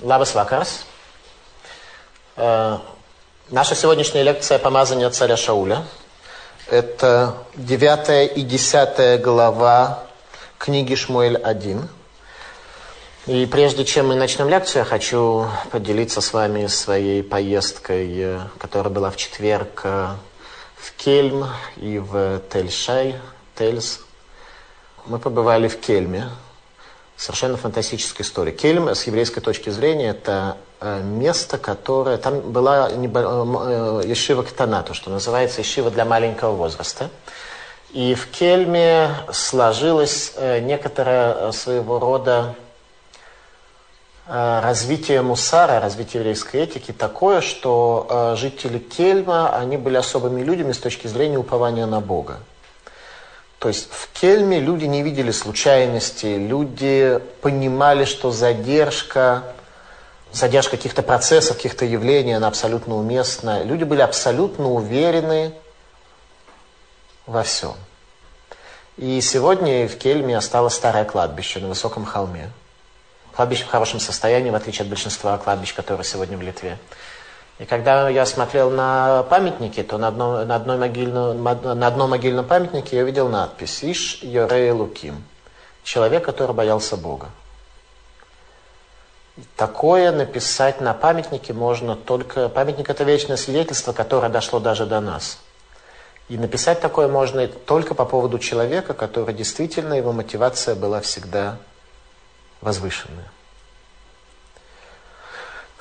Лабас Вакарс. Э, наша сегодняшняя лекция «Помазание царя Шауля». Это 9 и 10 глава книги Шмуэль 1. И прежде чем мы начнем лекцию, я хочу поделиться с вами своей поездкой, которая была в четверг э, в Кельм и в Тельшай, Тельс. Мы побывали в Кельме, Совершенно фантастическая история. Кельм, с еврейской точки зрения, это э, место, которое... Там была небо, э, Ешива Ктана, то, что называется Ешива для маленького возраста. И в Кельме сложилось э, некоторое своего рода развитие мусара, развитие еврейской этики такое, что жители Кельма, они были особыми людьми с точки зрения упования на Бога. То есть в Кельме люди не видели случайности, люди понимали, что задержка, задержка каких-то процессов, каких-то явлений, она абсолютно уместна. Люди были абсолютно уверены во всем. И сегодня в Кельме осталось старое кладбище на высоком холме. Кладбище в хорошем состоянии, в отличие от большинства кладбищ, которые сегодня в Литве. И когда я смотрел на памятники, то на одном, на, одной могильном, на одном могильном памятнике я видел надпись «Иш Йорей Луким» – человек, который боялся Бога. Такое написать на памятнике можно только... Памятник – это вечное свидетельство, которое дошло даже до нас. И написать такое можно только по поводу человека, который действительно, его мотивация была всегда возвышенная.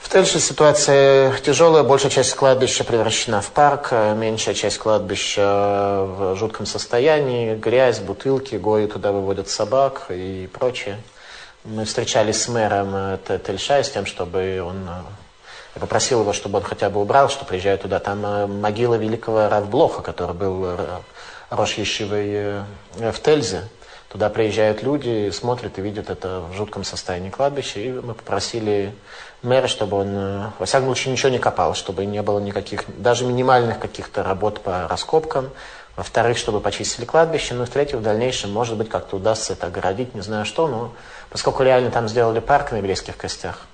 В Тельше ситуация тяжелая. Большая часть кладбища превращена в парк, а меньшая часть кладбища в жутком состоянии. Грязь, бутылки, гои туда выводят собак и прочее. Мы встречались с мэром Тельша с тем, чтобы он... Я попросил его, чтобы он хотя бы убрал, что приезжаю туда. Там э, могила великого Равблоха, который был э, Рош Ешивой э, в Тельзе. Туда приезжают люди, смотрят и видят это в жутком состоянии кладбища. И мы попросили мэра, чтобы он, э, во всяком случае, ничего не копал, чтобы не было никаких, даже минимальных каких-то работ по раскопкам. Во-вторых, чтобы почистили кладбище. Ну и в-третьих, в дальнейшем, может быть, как-то удастся это огородить, не знаю что. Но поскольку реально там сделали парк на еврейских костях,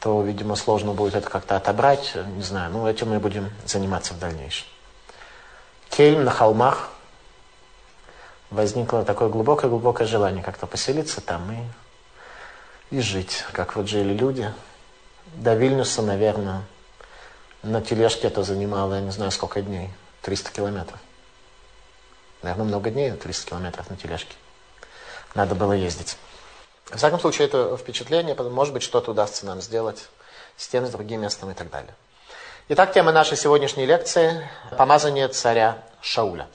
то, видимо, сложно будет это как-то отобрать. Не знаю, ну этим мы будем заниматься в дальнейшем. Кельм на холмах. Возникло такое глубокое-глубокое желание как-то поселиться там и и жить, как вот жили люди. До Вильнюса, наверное, на тележке это занимало, я не знаю, сколько дней, 300 километров. Наверное, много дней, 300 километров на тележке. Надо было ездить. В всяком случае, это впечатление, может быть, что-то удастся нам сделать с тем, с другим местом и так далее. Итак, тема нашей сегодняшней лекции – помазание царя Шауля.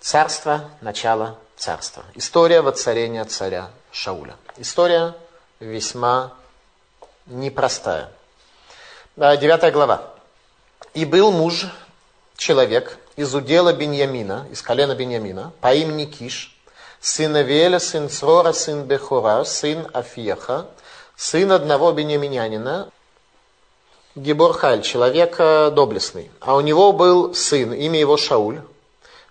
Царство, начало царства. История воцарения царя Шауля. История весьма непростая. Девятая глава. «И был муж, человек, из удела Беньямина, из колена Беньямина, по имени Киш, сын Авиэля, сын Црора, сын Бехура, сын Афьеха, сын одного беньяминянина, Гиборхаль, человек доблестный. А у него был сын, имя его Шауль,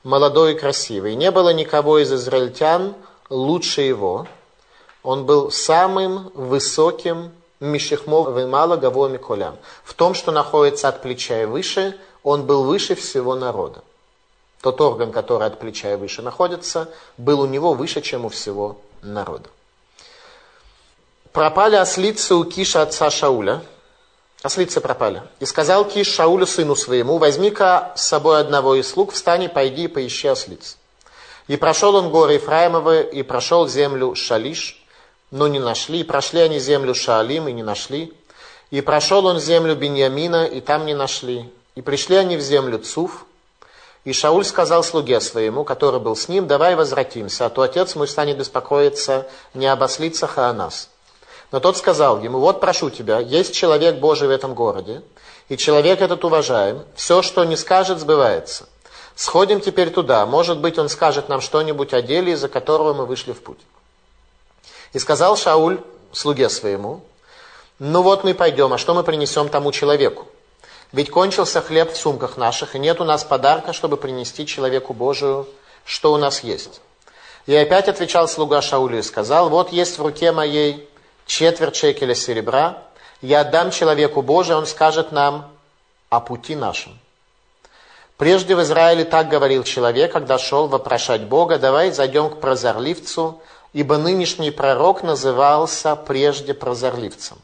молодой и красивый. Не было никого из израильтян лучше его. Он был самым высоким Мишехмов Вимала Гаво Миколям. В том, что находится от плеча и выше, он был выше всего народа. Тот орган, который от плеча и выше находится, был у него выше, чем у всего народа. Пропали ослицы у Киша отца Шауля – Ослицы пропали. И сказал Киш Шаулю сыну своему, возьми-ка с собой одного из слуг, встань и пойди и поищи ослиц. И прошел он горы Ефраимовы, и прошел землю Шалиш, но не нашли. И прошли они землю Шаалим, и не нашли. И прошел он землю Беньямина, и там не нашли. И пришли они в землю Цуф. И Шауль сказал слуге своему, который был с ним, давай возвратимся, а то отец мой станет беспокоиться не об ослицах, а о нас. Но тот сказал ему, вот прошу тебя, есть человек Божий в этом городе, и человек этот уважаем, все, что не скажет, сбывается. Сходим теперь туда, может быть, он скажет нам что-нибудь о деле, из-за которого мы вышли в путь. И сказал Шауль слуге своему, ну вот мы пойдем, а что мы принесем тому человеку? Ведь кончился хлеб в сумках наших, и нет у нас подарка, чтобы принести человеку Божию, что у нас есть. И опять отвечал слуга Шаулю и сказал, вот есть в руке моей четверть шекеля серебра, я отдам человеку Божию, он скажет нам о пути нашем. Прежде в Израиле так говорил человек, когда шел вопрошать Бога, давай зайдем к прозорливцу, ибо нынешний пророк назывался прежде прозорливцем.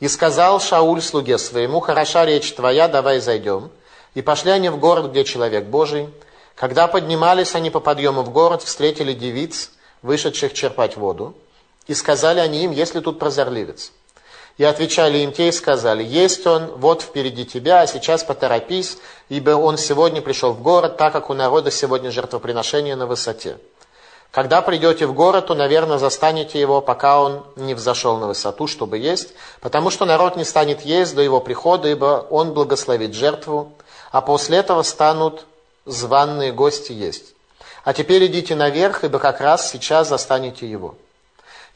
И сказал Шауль слуге своему, хороша речь твоя, давай зайдем. И пошли они в город, где человек Божий. Когда поднимались они по подъему в город, встретили девиц, вышедших черпать воду. И сказали они им, есть ли тут прозорливец? И отвечали им те и сказали, есть он, вот впереди тебя, а сейчас поторопись, ибо он сегодня пришел в город, так как у народа сегодня жертвоприношение на высоте. Когда придете в город, то, наверное, застанете его, пока он не взошел на высоту, чтобы есть, потому что народ не станет есть до его прихода, ибо он благословит жертву, а после этого станут званные гости есть. А теперь идите наверх, ибо как раз сейчас застанете его.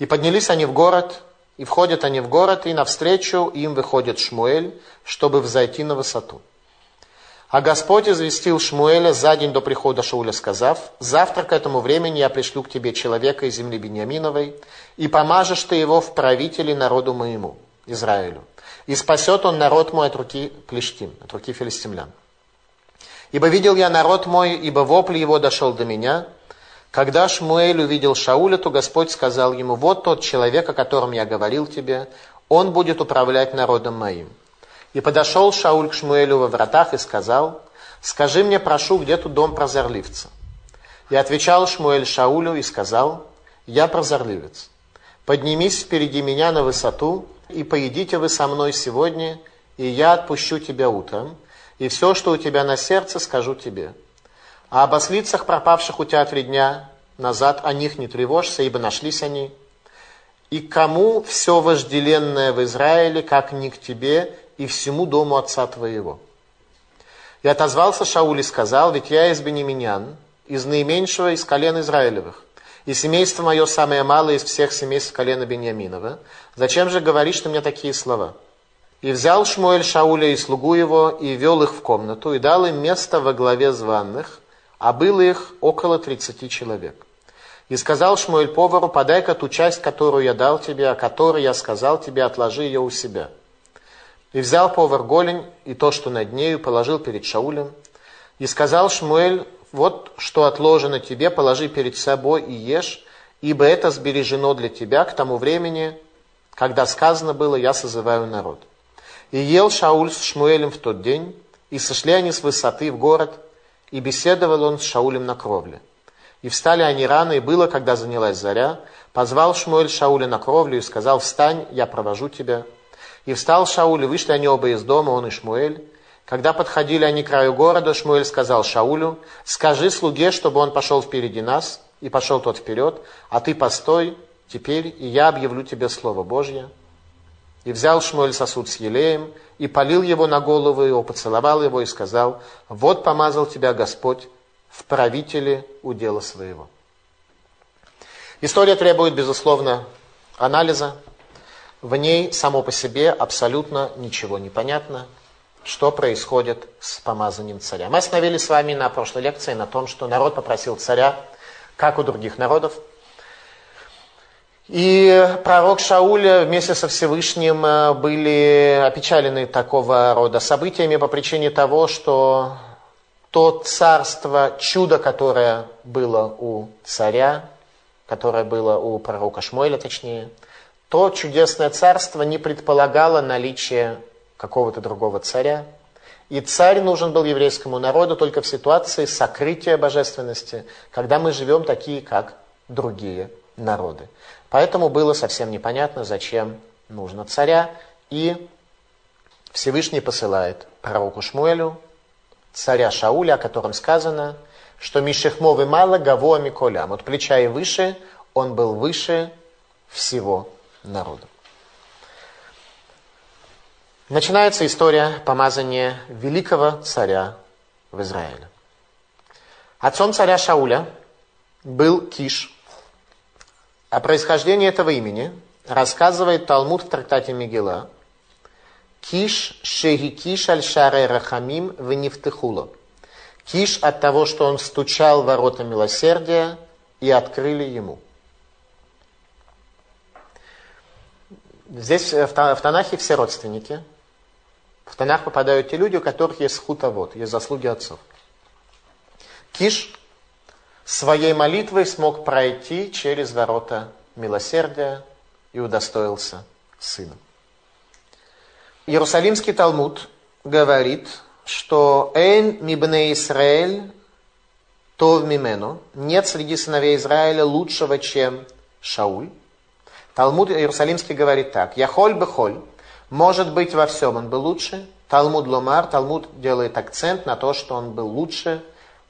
И поднялись они в город, и входят они в город, и навстречу им выходит Шмуэль, чтобы взойти на высоту. А Господь известил Шмуэля за день до прихода Шауля, сказав, «Завтра к этому времени я пришлю к тебе человека из земли Бениаминовой, и помажешь ты его в правители народу моему, Израилю, и спасет он народ мой от руки плештим, от руки филистимлян. Ибо видел я народ мой, ибо вопль его дошел до меня, когда Шмуэль увидел Шауля, то Господь сказал ему, вот тот человек, о котором я говорил тебе, он будет управлять народом моим. И подошел Шауль к Шмуэлю во вратах и сказал, скажи мне, прошу, где тут дом прозорливца? И отвечал Шмуэль Шаулю и сказал, я прозорливец. Поднимись впереди меня на высоту, и поедите вы со мной сегодня, и я отпущу тебя утром, и все, что у тебя на сердце, скажу тебе. А об ослицах, пропавших у тебя три дня назад, о них не тревожься, ибо нашлись они. И кому все вожделенное в Израиле, как не к тебе и всему дому отца твоего? И отозвался Шауль и сказал, ведь я из Бенеминян, из наименьшего из колен Израилевых, и семейство мое самое малое из всех семейств колена Беньяминова. Зачем же говоришь ты мне такие слова? И взял Шмуэль Шауля и слугу его, и вел их в комнату, и дал им место во главе званных, а было их около тридцати человек. И сказал Шмуэль повару, подай-ка ту часть, которую я дал тебе, о которой я сказал тебе, отложи ее у себя. И взял повар голень и то, что над нею, положил перед Шаулем. И сказал Шмуэль, вот что отложено тебе, положи перед собой и ешь, ибо это сбережено для тебя к тому времени, когда сказано было, я созываю народ. И ел Шауль с Шмуэлем в тот день, и сошли они с высоты в город, и беседовал он с Шаулем на кровле. И встали они рано, и было, когда занялась заря, позвал Шмуэль Шауля на кровлю и сказал, встань, я провожу тебя. И встал Шауль, и вышли они оба из дома, он и Шмуэль. Когда подходили они к краю города, Шмуэль сказал Шаулю, скажи слуге, чтобы он пошел впереди нас, и пошел тот вперед, а ты постой теперь, и я объявлю тебе Слово Божье. И взял Шмуэль сосуд с елеем, и полил его на голову его, поцеловал его и сказал, вот помазал тебя Господь в правителе удела своего. История требует, безусловно, анализа. В ней само по себе абсолютно ничего не понятно, что происходит с помазанием царя. Мы остановились с вами на прошлой лекции на том, что народ попросил царя, как у других народов, и пророк Шауль вместе со Всевышним э, были опечалены такого рода событиями по причине того, что то царство, чудо, которое было у царя, которое было у пророка Шмуэля точнее, то чудесное царство не предполагало наличие какого-то другого царя. И царь нужен был еврейскому народу только в ситуации сокрытия божественности, когда мы живем такие, как другие народы. Поэтому было совсем непонятно, зачем нужно царя. И Всевышний посылает пророку Шмуэлю, царя Шауля, о котором сказано, что Мишехмовы мало гаво Миколям. От плеча и выше он был выше всего народа. Начинается история помазания великого царя в Израиле. Отцом царя Шауля был Киш, о происхождении этого имени рассказывает Талмуд в трактате Мегила. Киш шеги киш аль шаре рахамим в нефтехула. Киш от того, что он стучал ворота милосердия и открыли ему. Здесь в Танахе все родственники. В Танах попадают те люди, у которых есть хутовод, есть заслуги отцов. Киш своей молитвой смог пройти через ворота милосердия и удостоился сына. Иерусалимский Талмуд говорит, что «Эйн мибне Исраэль тов мимену» нет среди сыновей Израиля лучшего, чем Шауль. Талмуд Иерусалимский говорит так. «Яхоль бы холь» может быть во всем он был лучше. Талмуд Ломар, Талмуд делает акцент на то, что он был лучше,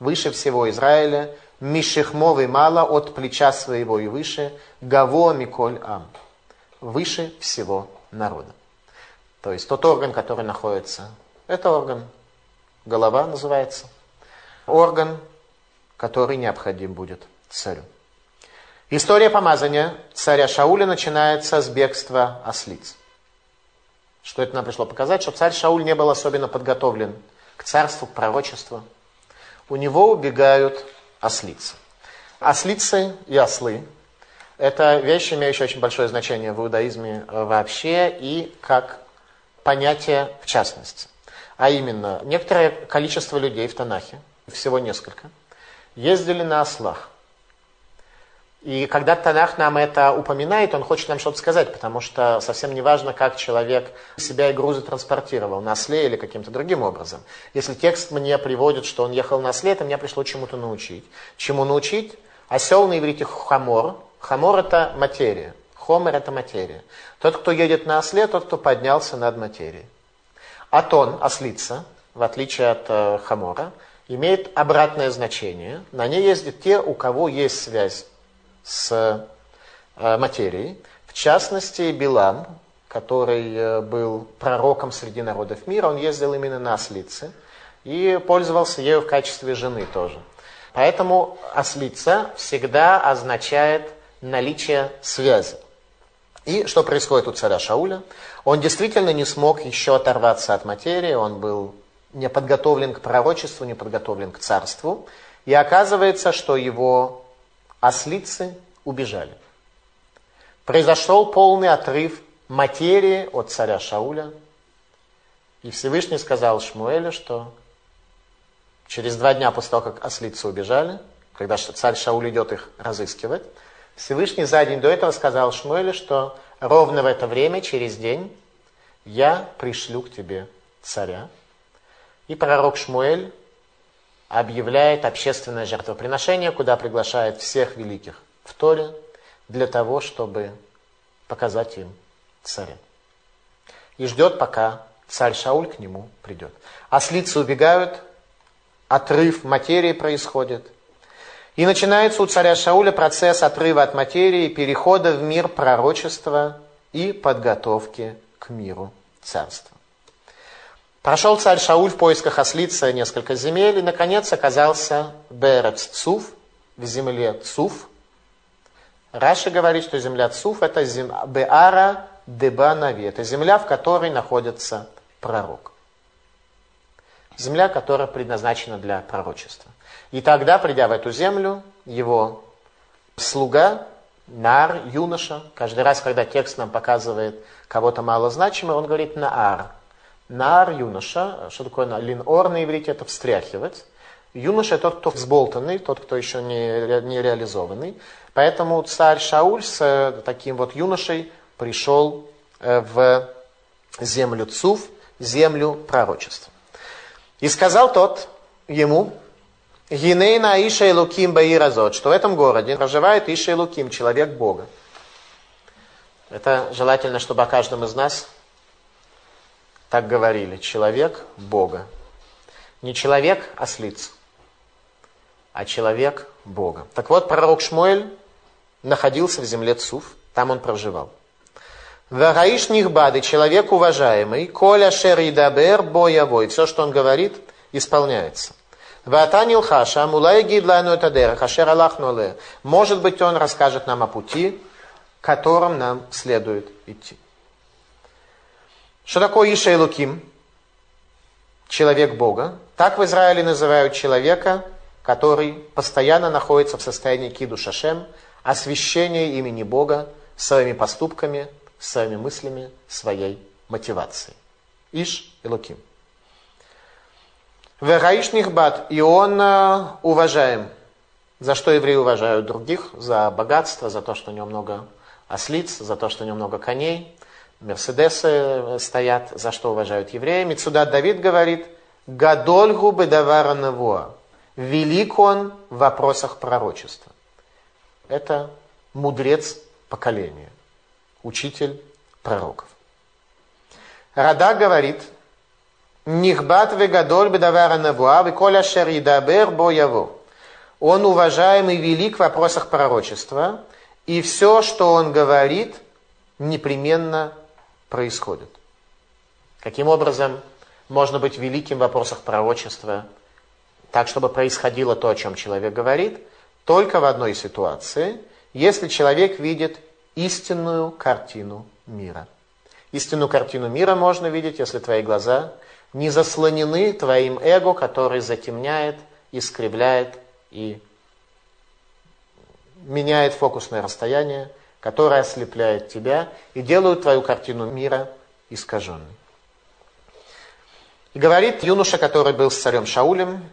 выше всего Израиля, Мишехмовый мало от плеча своего и выше, Гаво Миколь Ам, выше всего народа. То есть тот орган, который находится, это орган, голова называется, орган, который необходим будет царю. История помазания царя Шауля начинается с бегства ослиц. Что это нам пришло показать? Что царь Шауль не был особенно подготовлен к царству, к пророчеству. У него убегают ослицы. Ослицы и ослы – это вещи, имеющие очень большое значение в иудаизме вообще и как понятие в частности. А именно, некоторое количество людей в Танахе, всего несколько, ездили на ослах. И когда Танах нам это упоминает, он хочет нам что-то сказать, потому что совсем не важно, как человек себя и грузы транспортировал, на осле или каким-то другим образом. Если текст мне приводит, что он ехал на осле, это меня пришло чему-то научить. Чему научить? Осел на иврите хамор. Хамор это материя. חומר это материя. Тот, кто едет на осле, тот, кто поднялся над материей. אתון, ослица, в отличие от э, хамора, имеет обратное значение. На ней ездят те, у кого есть связь с э, материей. В частности, Билам, который э, был пророком среди народов мира, он ездил именно на ослице и пользовался ею в качестве жены тоже. Поэтому ослица всегда означает наличие связи. И что происходит у царя Шауля? Он действительно не смог еще оторваться от материи, он был не подготовлен к пророчеству, не подготовлен к царству. И оказывается, что его ослицы убежали. Произошел полный отрыв материи от царя Шауля. И Всевышний сказал Шмуэлю, что через два дня после того, как ослицы убежали, когда царь Шауль идет их разыскивать, Всевышний за день до этого сказал Шмуэлю, что ровно в это время, через день, я пришлю к тебе царя. И пророк Шмуэль объявляет общественное жертвоприношение, куда приглашает всех великих в Торе для того, чтобы показать им царя. И ждет, пока царь Шауль к нему придет. Ослицы убегают, отрыв материи происходит. И начинается у царя Шауля процесс отрыва от материи, перехода в мир пророчества и подготовки к миру царства. Прошел царь Шауль в поисках ослица несколько земель и, наконец, оказался Берец Цуф, в земле Цуф. Раша говорит, что земля Цуф – это зем... Беара Дебанави, это земля, в которой находится пророк. Земля, которая предназначена для пророчества. И тогда, придя в эту землю, его слуга, Нар, юноша, каждый раз, когда текст нам показывает кого-то малозначимый, он говорит Наар. Нар, юноша, что такое лин ор на иврите, это встряхивать. Юноша тот, кто взболтанный, тот, кто еще не, не реализованный. Поэтому царь Шауль с э, таким вот юношей пришел э, в землю Цуф, землю пророчества. И сказал тот ему, Гинейна Иша Луким Баиразот, что в этом городе проживает Иша Луким, человек Бога. Это желательно, чтобы о каждом из нас так говорили. Человек Бога. Не человек ослиц, а человек Бога. Так вот, пророк Шмуэль находился в земле Цуф, там он проживал. Вараиш Нихбады, человек уважаемый, Коля Шер Идабер Боявой, все, что он говорит, исполняется. Ватанил Хаша, Мулай Гидлану Этадера, Хашер Аллахнуле. Может быть, он расскажет нам о пути, которым нам следует идти. Что такое Иша Луким? Человек Бога. Так в Израиле называют человека, который постоянно находится в состоянии киду шашем, освящения имени Бога своими поступками, своими мыслями, своей мотивацией. Иш и Луким. Вераиш Нихбат, и он э, уважаем. За что евреи уважают других? За богатство, за то, что у него много ослиц, за то, что у него много коней, Мерседесы э, стоят, за что уважают евреи. Мецудат Давид говорит, Гадольгу бедавара навуа. Велик он в вопросах пророчества. Это мудрец поколения, учитель пророков. Рада говорит, Нихбат вегадоль бедавара навуа, виколя шер едабер бо яво. Он уважаемый велик в вопросах пророчества, и все, что он говорит, непременно происходит. Каким образом можно быть великим в вопросах пророчества, так, чтобы происходило то, о чем человек говорит, только в одной ситуации, если человек видит истинную картину мира. Истинную картину мира можно видеть, если твои глаза не заслонены твоим эго, который затемняет, искривляет и меняет фокусное расстояние, которое ослепляет тебя и делает твою картину мира искаженной. И говорит юноша, который был с царем Шаулем,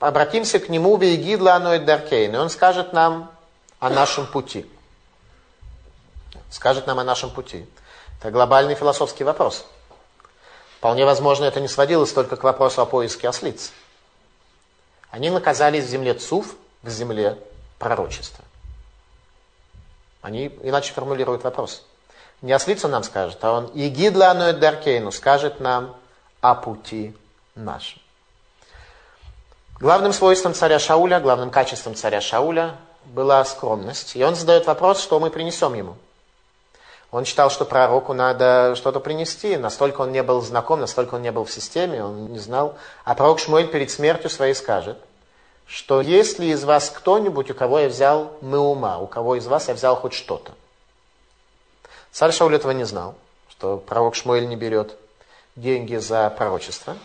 обратимся к нему, Вейгидла Аноид Даркейн, и он скажет нам о нашем пути. Скажет нам о нашем пути. Это глобальный философский вопрос. Вполне возможно, это не сводилось только к вопросу о поиске ослиц. Они наказались в земле Цуф, в земле пророчества. Они иначе формулируют вопрос. Не ослица нам скажет, а он «Егидла аноет даркейну» скажет нам о пути нашем. Главным свойством царя Шауля, главным качеством царя Шауля была скромность. И он задает вопрос, что мы принесем ему. Он считал, что пророку надо что-то принести. Настолько он не был знаком, настолько он не был в системе, он не знал. А пророк Шмуэль перед смертью своей скажет, что если из вас кто-нибудь, у кого я взял мы ума, у кого из вас я взял хоть что-то. Царь Шауль этого не знал, что пророк Шмуэль не берет деньги за пророчество.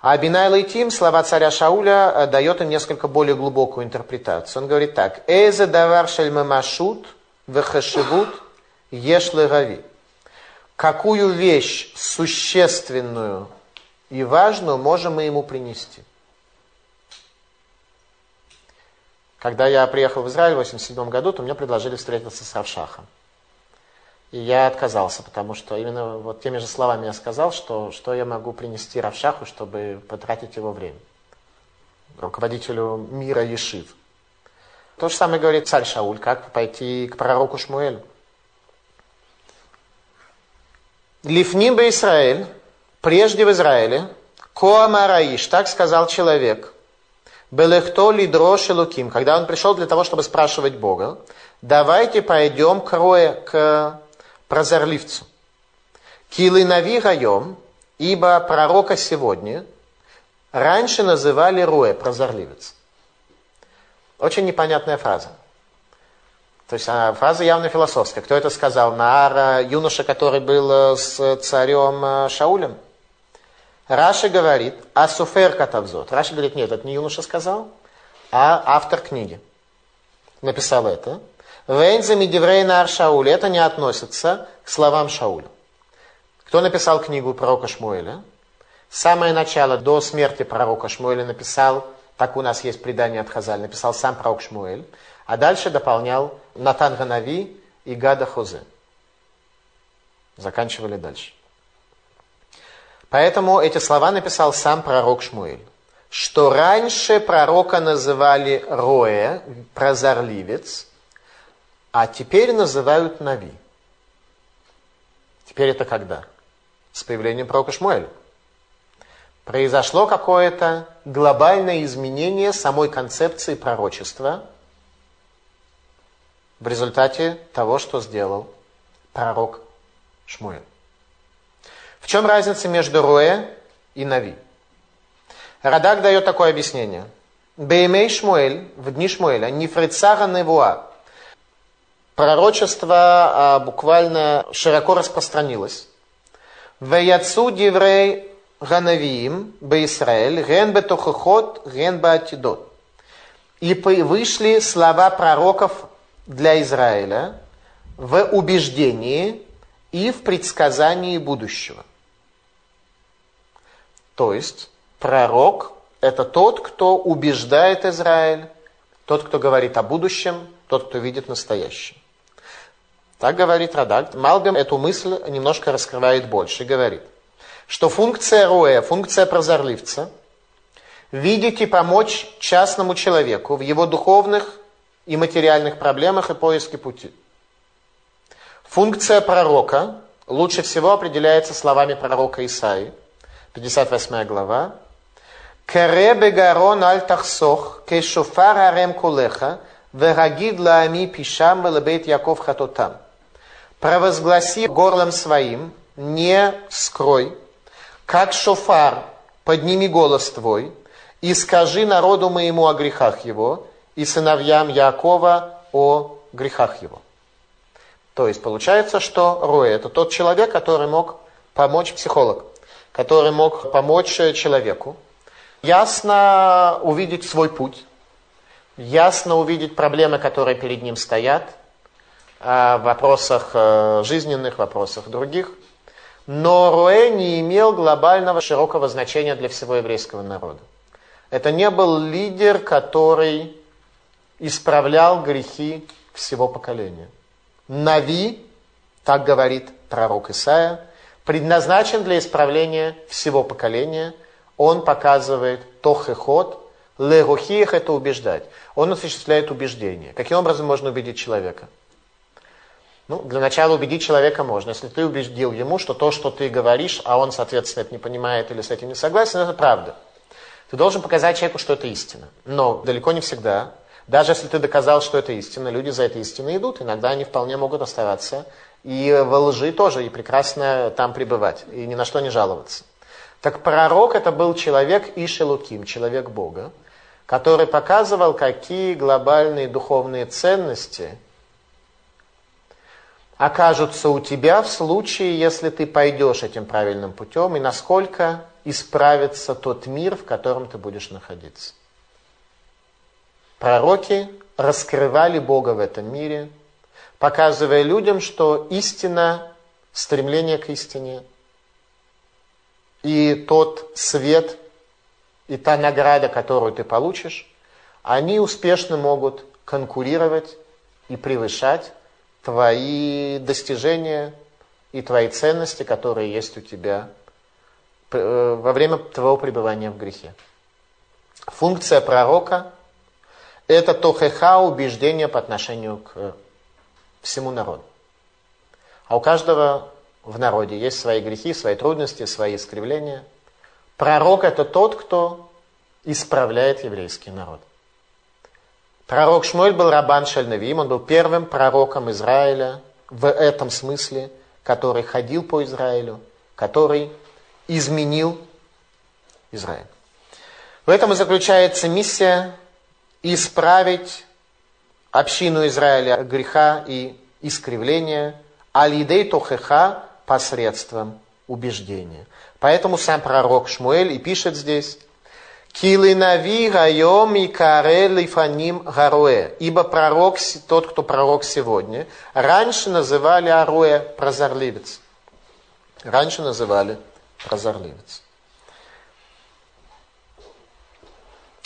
А Бинай Лейтим, слова царя Шауля, э, дает им несколько более глубокую интерпретацию. Он говорит так. «Эзе давар шельмамашут вехашивут еш легави». Какую вещь существенную и важную можем мы ему принести? Когда я приехал в Израиль в 1987 году, то мне предложили встретиться с Равшахом. И я отказался, потому что именно вот теми же словами я сказал, что, что я могу принести Равшаху, чтобы потратить его время. Руководителю мира Ешив. То же самое говорит царь Шауль, как пойти к пророку Шмуэлю. Лифним бы Израиль, прежде в Израиле, Коамараиш, так сказал человек, Белехто лидрош луким, когда он пришел для того, чтобы спрашивать Бога, давайте пойдем к רואה, к прозорливцу. כי לנביא היום, ибо пророка сегодня раньше называли רואה, прозорливец. Очень непонятная фраза. То есть а, фраза явно философская. Кто это сказал? נער, юноша, который был э, с царем э, Шаулем? Раши говорит, הסופר כתב זאת. Раши говорит, нет, это не юноша сказал, а автор книги написал это. Вейнза Мидиврейна Ар Шауль. Это не относится к словам Шауля. Кто написал книгу пророка Шмуэля? Самое начало, до смерти пророка Шмуэля написал, так у нас есть предание от Хазаль, написал сам пророк Шмуэль, а дальше дополнял Натан Ганави и Гада Хозе. Заканчивали дальше. Поэтому эти слова написал сам пророк Шмуэль. Что раньше пророка называли Роэ, прозорливец, а теперь называют Нави. Теперь это когда? С появлением пророка Шмуэля. Произошло какое-то глобальное изменение самой концепции пророчества в результате того, что сделал пророк Шмуэль. В чем разница между Роэ и Нави? Радак дает такое объяснение. Беймей Шмуэль, в дни Шмуэля, нефрицара невуа, пророчество а, буквально широко распространилось. Ваяцу диврей ганавиим беисраэль ген бетохохот ген баатидот. И вышли слова пророков для Израиля в убеждении и в предсказании будущего. То есть пророк – это тот, кто убеждает Израиль, тот, кто говорит о будущем, тот, кто видит настоящее. Так говорит Радак. Малбим эту мысль немножко раскрывает больше говорит, что функция Руэ, функция прозорливца, видеть и помочь частному человеку в его духовных и материальных проблемах и поиске пути. Функция пророка лучше всего определяется словами пророка Исаи, 58 глава. «Кере бегарон аль тахсох, кешофар арем кулеха, верагид лаами пишам велебейт Яков хатотам». Провозгласи горлом своим, не скрой, как шофар, подними голос твой, и скажи народу моему о грехах его, и сыновьям Якова о грехах его. То есть получается, что Роя это тот человек, который мог помочь психолог, который мог помочь человеку ясно увидеть свой путь, ясно увидеть проблемы, которые перед ним стоят, в вопросах э, жизненных, вопросах других. Но Роэ не имел глобального широкого значения для всего еврейского народа. Это не был лидер, который исправлял грехи всего поколения. Нави, так говорит пророк Исаия, предназначен для исправления всего поколения. Он показывает тохехот, легухиях это убеждать. Он осуществляет убеждение. Каким образом можно убедить человека? Ну, для начала убедить человека можно. Если ты убедил ему, что то, что ты говоришь, а он, соответственно, это не понимает или с этим не согласен, это правда. Ты должен показать человеку, что это истина. Но далеко не всегда даже если ты доказал, что это истина, люди за этой истиной идут. Иногда они вполне могут оставаться и во лжи тоже, и прекрасно там пребывать, и ни на что не жаловаться. Так пророк это был человек Ишелуким, человек Бога, который показывал, какие глобальные духовные ценности окажутся у тебя в случае, если ты пойдешь этим правильным путем, и насколько исправится тот мир, в котором ты будешь находиться. Пророки раскрывали Бога в этом мире, показывая людям, что истина, стремление к истине и тот свет, и та награда, которую ты получишь, они успешно могут конкурировать и превышать твои достижения и твои ценности, которые есть у тебя э, во время твоего пребывания в грехе. Функция пророка это тохеха убеждение по отношению к всему народу. А у каждого в народе есть свои грехи, свои трудности, свои искривления. Пророк это тот, кто исправляет еврейский народ. Пророк Шмуэль был Рабан Шальнавим, он был первым пророком Израиля в этом смысле, который ходил по Израилю, который изменил Израиль. В этом и заключается миссия исправить общину Израиля греха и искривления, алидей тохеха посредством убеждения. Поэтому сам пророк Шмуэль и пишет здесь, Килинави райом и каре лифаним гаруэ. Ибо пророк, тот, кто пророк сегодня, раньше называли аруэ прозорливец. Раньше называли прозорливец.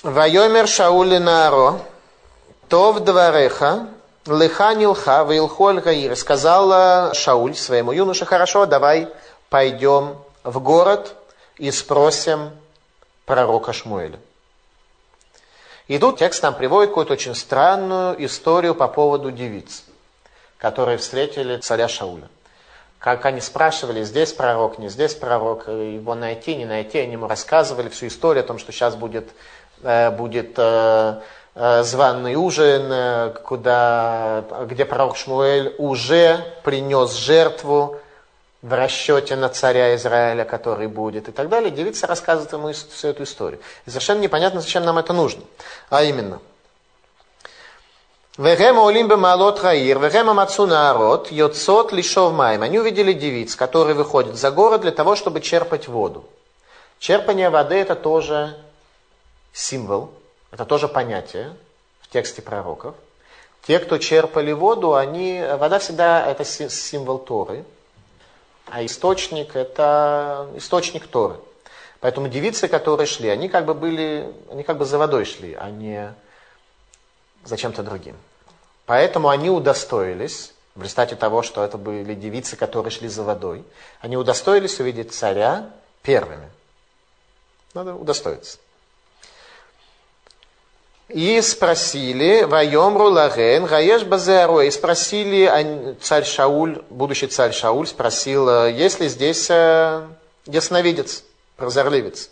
Вайомер Шаули Наро, то в двореха, лыха нилха, вилхоль гаир. Сказал Шауль своему юноше, хорошо, давай пойдем в город и спросим пророка Шмуэля. И тут текст нам приводит какую-то очень странную историю по поводу девиц, которые встретили царя Шауля. Как они спрашивали, здесь пророк, не здесь пророк, его найти, не найти, они ему рассказывали всю историю о том, что сейчас будет Э, будет э, званый ужин, куда, где пророк Шмуэль уже принес жертву в расчете на царя Израиля, который будет, и так далее. Девица рассказывает ему всю эту историю. И совершенно непонятно, зачем нам это нужно. А именно, Вегема Олимбе Малот Раир, Вегема Мацуна Арот, Йоцот Лишов Майм. Они увидели девиц, которые выходят за город для того, чтобы черпать воду. Черпание воды это тоже символ, это тоже понятие в тексте пророков. Те, кто черпали воду, они, вода всегда это символ Торы. а источник – это источник Торы. Поэтому девицы, которые шли, они как бы были, они как бы за водой шли, а не за чем-то другим. Поэтому они удостоились, в результате того, что это были девицы, которые шли за водой, они удостоились увидеть царя первыми. Надо удостоиться. И спросили, Вайомру Лаген, Гаеш Базеро, и спросили, царь Шауль, будущий царь Шауль, спросил, есть ли здесь э, ясновидец, прозорливец.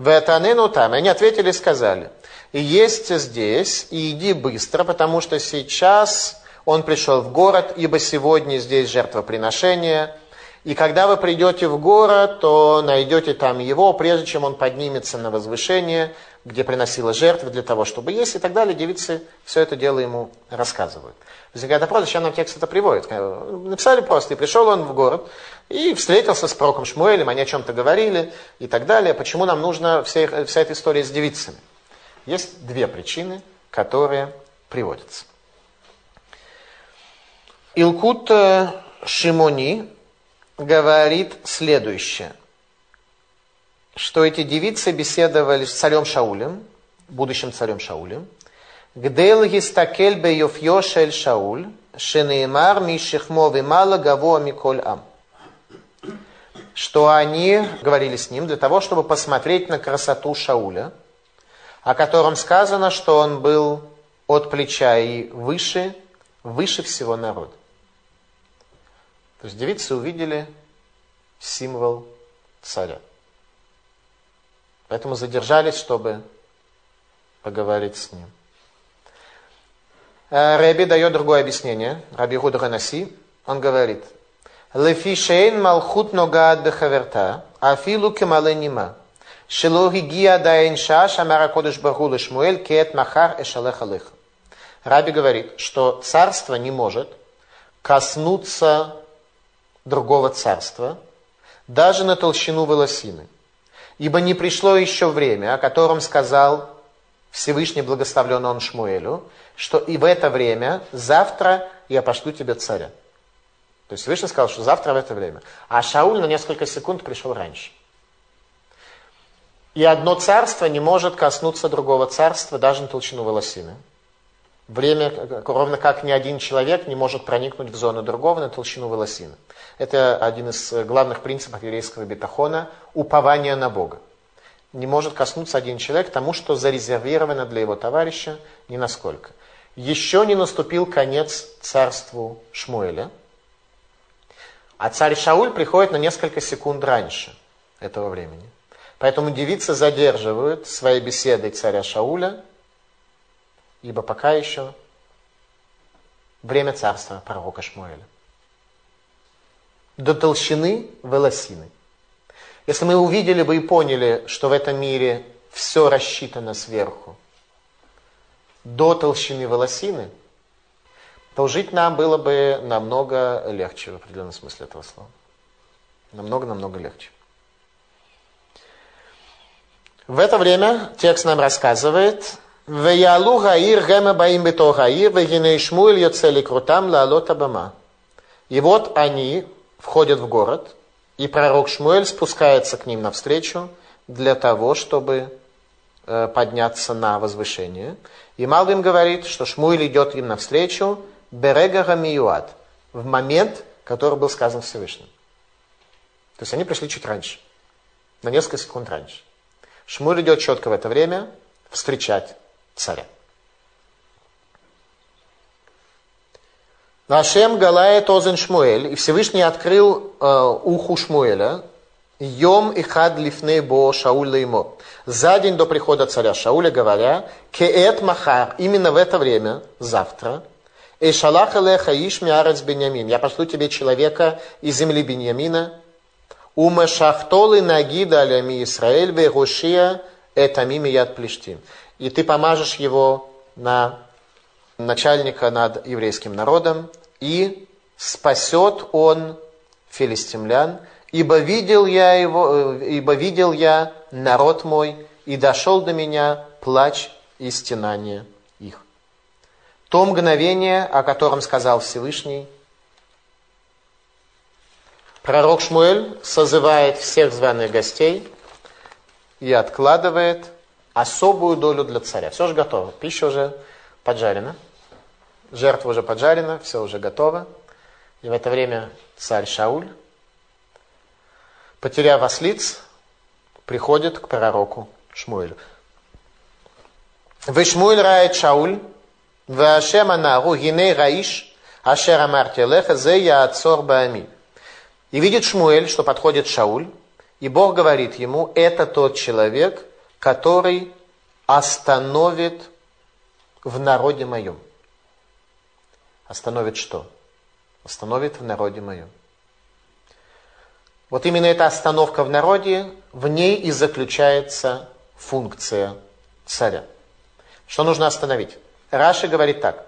Ветанену там. И они ответили и сказали, есть здесь, и иди быстро, потому что сейчас он пришел в город, ибо сегодня здесь жертвоприношение, и когда вы придете в город, то найдете там его, прежде чем он поднимется на возвышение, где приносила жертвы для того, чтобы есть и так далее. Девицы все это дело ему рассказывают. Возникает вопрос, зачем нам текст это приводит? Написали просто, и пришел он в город, и встретился с пророком Шмуэлем, они о чем-то говорили и так далее. Почему нам нужна вся, вся эта история с девицами? Есть две причины, которые приводятся. Илкут э, Шимони говорит следующее, что эти девицы беседовали с царем Шаулем, будущим царем Шаулем, Гдел гистакель бейофьо шель Шауль, шенеймар мишихмо вимала гаво миколь ам. Что они говорили с ним для того, чтобы посмотреть на красоту Шауля, о котором сказано, что он был от плеча и выше, выше всего народа. То есть девицы увидели символ царя. Поэтому задержались, чтобы поговорить с ним. Э, Рэби дает другое объяснение. Раби Гуд Ранаси. Он говорит. Лефишейн малхут ногад бехаверта, афилу кемале нима. Шело гигия даэн шаш амара кодыш багу лешмуэль кет махар эшалех алых. Раби говорит, что царство не может коснуться другого царства, даже на толщину волосины. Ибо не пришло еще время, о котором сказал Всевышний благословлен он Шмуэлю, что и в это время, завтра я пошлю тебе царя. То есть Всевышний сказал, что завтра в это время. А Шауль на несколько секунд пришел раньше. И одно царство не может коснуться другого царства даже на толщину волосины. Время, ровно как ни один человек не может проникнуть в зону другого на толщину волосины. Это один из главных принципов еврейского бетахона – упование на Бога. Не может коснуться один человек тому, что зарезервировано для его товарища, ни насколько. Еще не наступил конец царству Шмуэля, а царь Шауль приходит на несколько секунд раньше этого времени. Поэтому девицы задерживают своей беседой царя Шауля, ибо пока еще время царства пророка Шмуэля. До толщины волосины. Если мы увидели бы и поняли, что в этом мире все рассчитано сверху, до толщины волосины, то жить нам было бы намного легче в определенном смысле этого слова. Намного-намного легче. В это время текст нам рассказывает, «Веялу гаир гэма баим бето гаир, вегиней шмуэль йоцели крутам лаалот абама». И вот они входят в город, и пророк Шмуэль спускается к ним навстречу для того, чтобы подняться на возвышение. И Малвим говорит, что Шмуэль идет им навстречу берега гамиюат, в момент, который был сказан Всевышним. То есть они пришли чуть раньше, на несколько секунд раньше. Шмуль идет четко в это время встречать царя. Нашем Галает Озен Шмуэль, и Всевышний открыл э, уху Шмуэля, Йом и хад лифней бо Шауль ему. За день до прихода царя Шауля, говоря, кеэт махар, именно в это время, завтра, Эшалах элеха иш миарец Беньямин, я пошлю тебе человека из земли Беньямина, Умешахтолы нагида алями Исраэль вегушия этамими яд плештим. И ты помажешь его на начальника над еврейским народом, и спасет он филистимлян, ибо видел я его, э, ибо видел я народ мой, и дошел до меня плач и стенание их. То мгновение, о котором сказал Всевышний, Пророк Шмуэль созывает всех званых гостей и откладывает особую долю для царя. Все же готово, пища уже поджарена, жертва уже поджарена, все уже готово. И в это время царь Шауль, потеряв ослиц, приходит к пророку Шмуэлю. Вышмуэль рает Шауль, Раиш, И видит Шмуэль, что подходит Шауль, и Бог говорит ему, это тот человек, который остановит в народе моем. Остановит что? Остановит в народе моем. Вот именно эта остановка в народе, в ней и заключается функция царя. Что нужно остановить? Раши говорит так.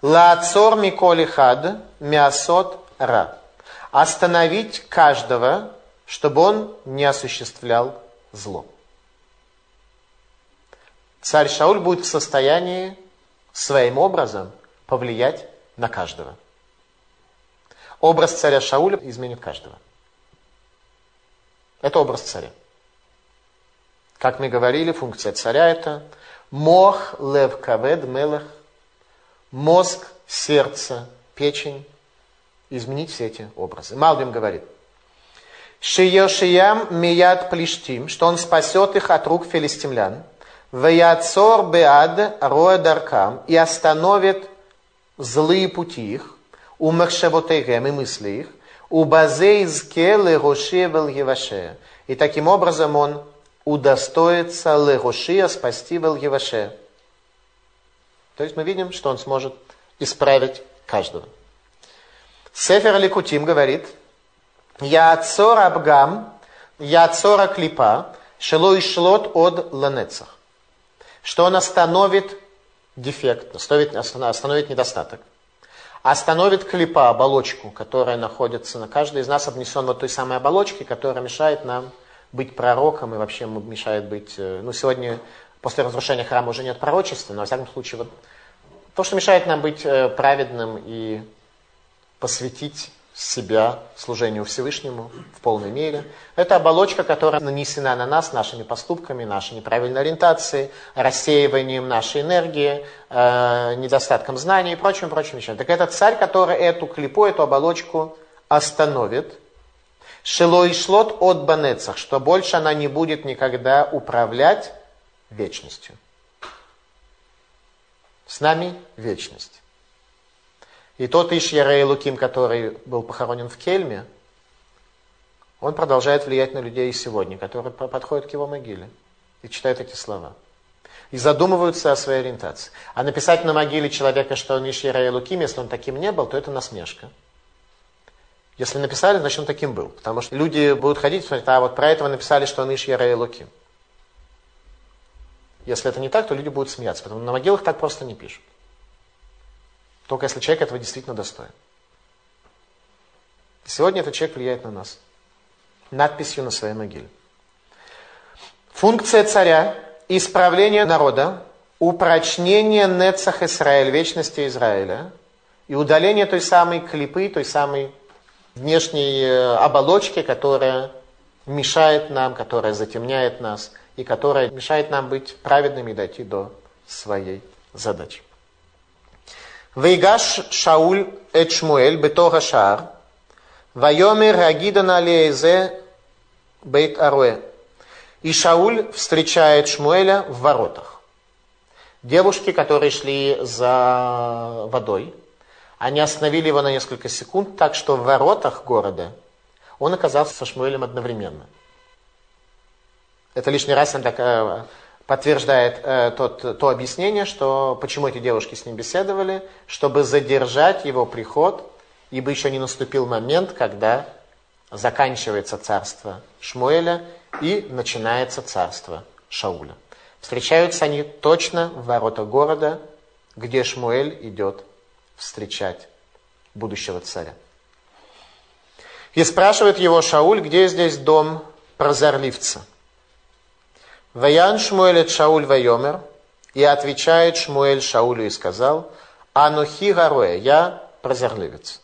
Лаацор миколи хад мясот ра. Остановить каждого, чтобы он не осуществлял зло. Царь Шауль будет в состоянии своим образом повлиять на каждого. Образ царя Шауля изменит каждого. Это образ царя. Как мы говорили, функция царя это Мох, лев, кавед, мелах. Мозг, сердце, печень. Изменить все эти образы. Малбим говорит. Шиешиям мият плештим, что он спасет их от рук филистимлян. Ваяцор беад роя даркам и остановит злые пути их, у махшевотейгем и мысли их, у базей зкелы рошевел еваше. И таким образом он удостоится Легошия спасти Велгеваше. То есть мы видим, что он сможет исправить каждого. Сефер Ликутим говорит, Я цор абгам, я цора клипа, шело и шлот от ланецах. Что он остановит дефект, остановит, остановит недостаток. Остановит клипа, оболочку, которая находится на каждой из нас, обнесен вот той самой оболочке, которая мешает нам быть пророком и вообще мешает быть... Э, ну, сегодня, после разрушения храма, уже нет пророчества, но, во всяком случае, вот то, что мешает нам быть э, праведным и посвятить себя служению Всевышнему в полной мере. Это оболочка, которая нанесена на нас нашими поступками, нашей неправильной ориентацией, рассеиванием нашей энергии, э, недостатком знаний и прочим, прочим вещам. Так это царь, который эту клипу, эту оболочку остановит, Шило и шлот от банецах, что больше она не будет никогда управлять вечностью. С нами вечность. И тот Ишьярей Луким, который был похоронен в Кельме, он продолжает влиять на людей и сегодня, которые подходят к его могиле и читают эти слова. И задумываются о своей ориентации. А написать на могиле человека, что он Ишьярей Луким, если он таким не был, то это насмешка. Если написали, значит он таким был. Потому что люди будут ходить и смотреть, а вот про этого написали, что он Иш Яра Луки. Если это не так, то люди будут смеяться, потому что на могилах так просто не пишут. Только если человек этого действительно достоин. Сегодня этот человек влияет на нас. Надписью на своей могиле. Функция царя – исправление народа, упрочнение Нецах Израиль, вечности Израиля, и удаление той самой клипы, той самой внешней э, оболочки, которая мешает нам, которая затемняет нас и которая мешает нам быть праведными и дойти до своей задачи. Вейгаш Шауль эт Шмуэль бетора шар, вайомер агидана леезе бейт аруэ. И Шауль встречает Шмуэля в воротах. Девушки, которые шли за водой, они остановили его на несколько секунд, так что в воротах города он оказался со Шмуэлем одновременно. Это лишний раз он так, подтверждает э, тот, то объяснение, что почему эти девушки с ним беседовали, чтобы задержать его приход, ибо еще не наступил момент, когда заканчивается царство Шмуэля и начинается царство Шауля. Встречаются они точно в воротах города, где Шмуэль идет встречать будущего царя. И спрашивает его Шауль, где здесь дом прозорливца. Ваян Шмуэль Шауль Вайомер, и отвечает Шмуэль Шаулю и сказал, Анухи Гаруэ, я прозорливец.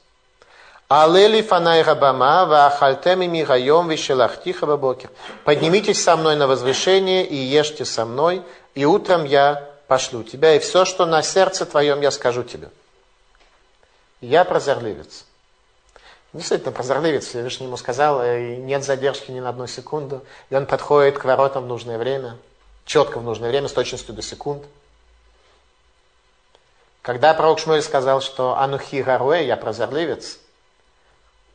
Алели фанай рабама ваахальтем ими гайом вишелахтиха бабокер. Поднимитесь со мной на возвышение и езжте со мной, и утром я пошлю тебя, и все, что на сердце твоем, я скажу тебе. Я прозорливец. Действительно, прозорливец Всевышний ему сказал, «Э, нет задержки ни на одну секунду, и он подходит к воротам в нужное время, четко в нужное время, с точностью до секунд. Когда пророк Шмуэль сказал, что Анухи Гаруэ, я прозорливец,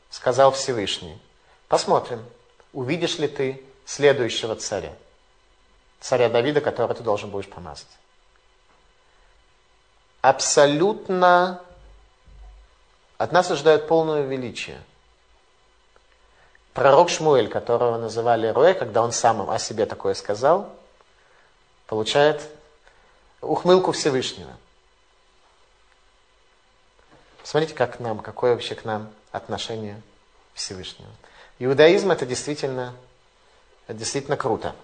сказал Всевышний, посмотрим, увидишь ли ты следующего царя, царя Давида, которого ты должен будешь помазать. Абсолютно от нас ожидают полное величие. Пророк Шмуэль, которого называли Руэ, когда он сам о себе такое сказал, получает ухмылку Всевышнего. Смотрите, как к нам, какое вообще к нам отношение Всевышнего. Иудаизм это действительно, это действительно круто.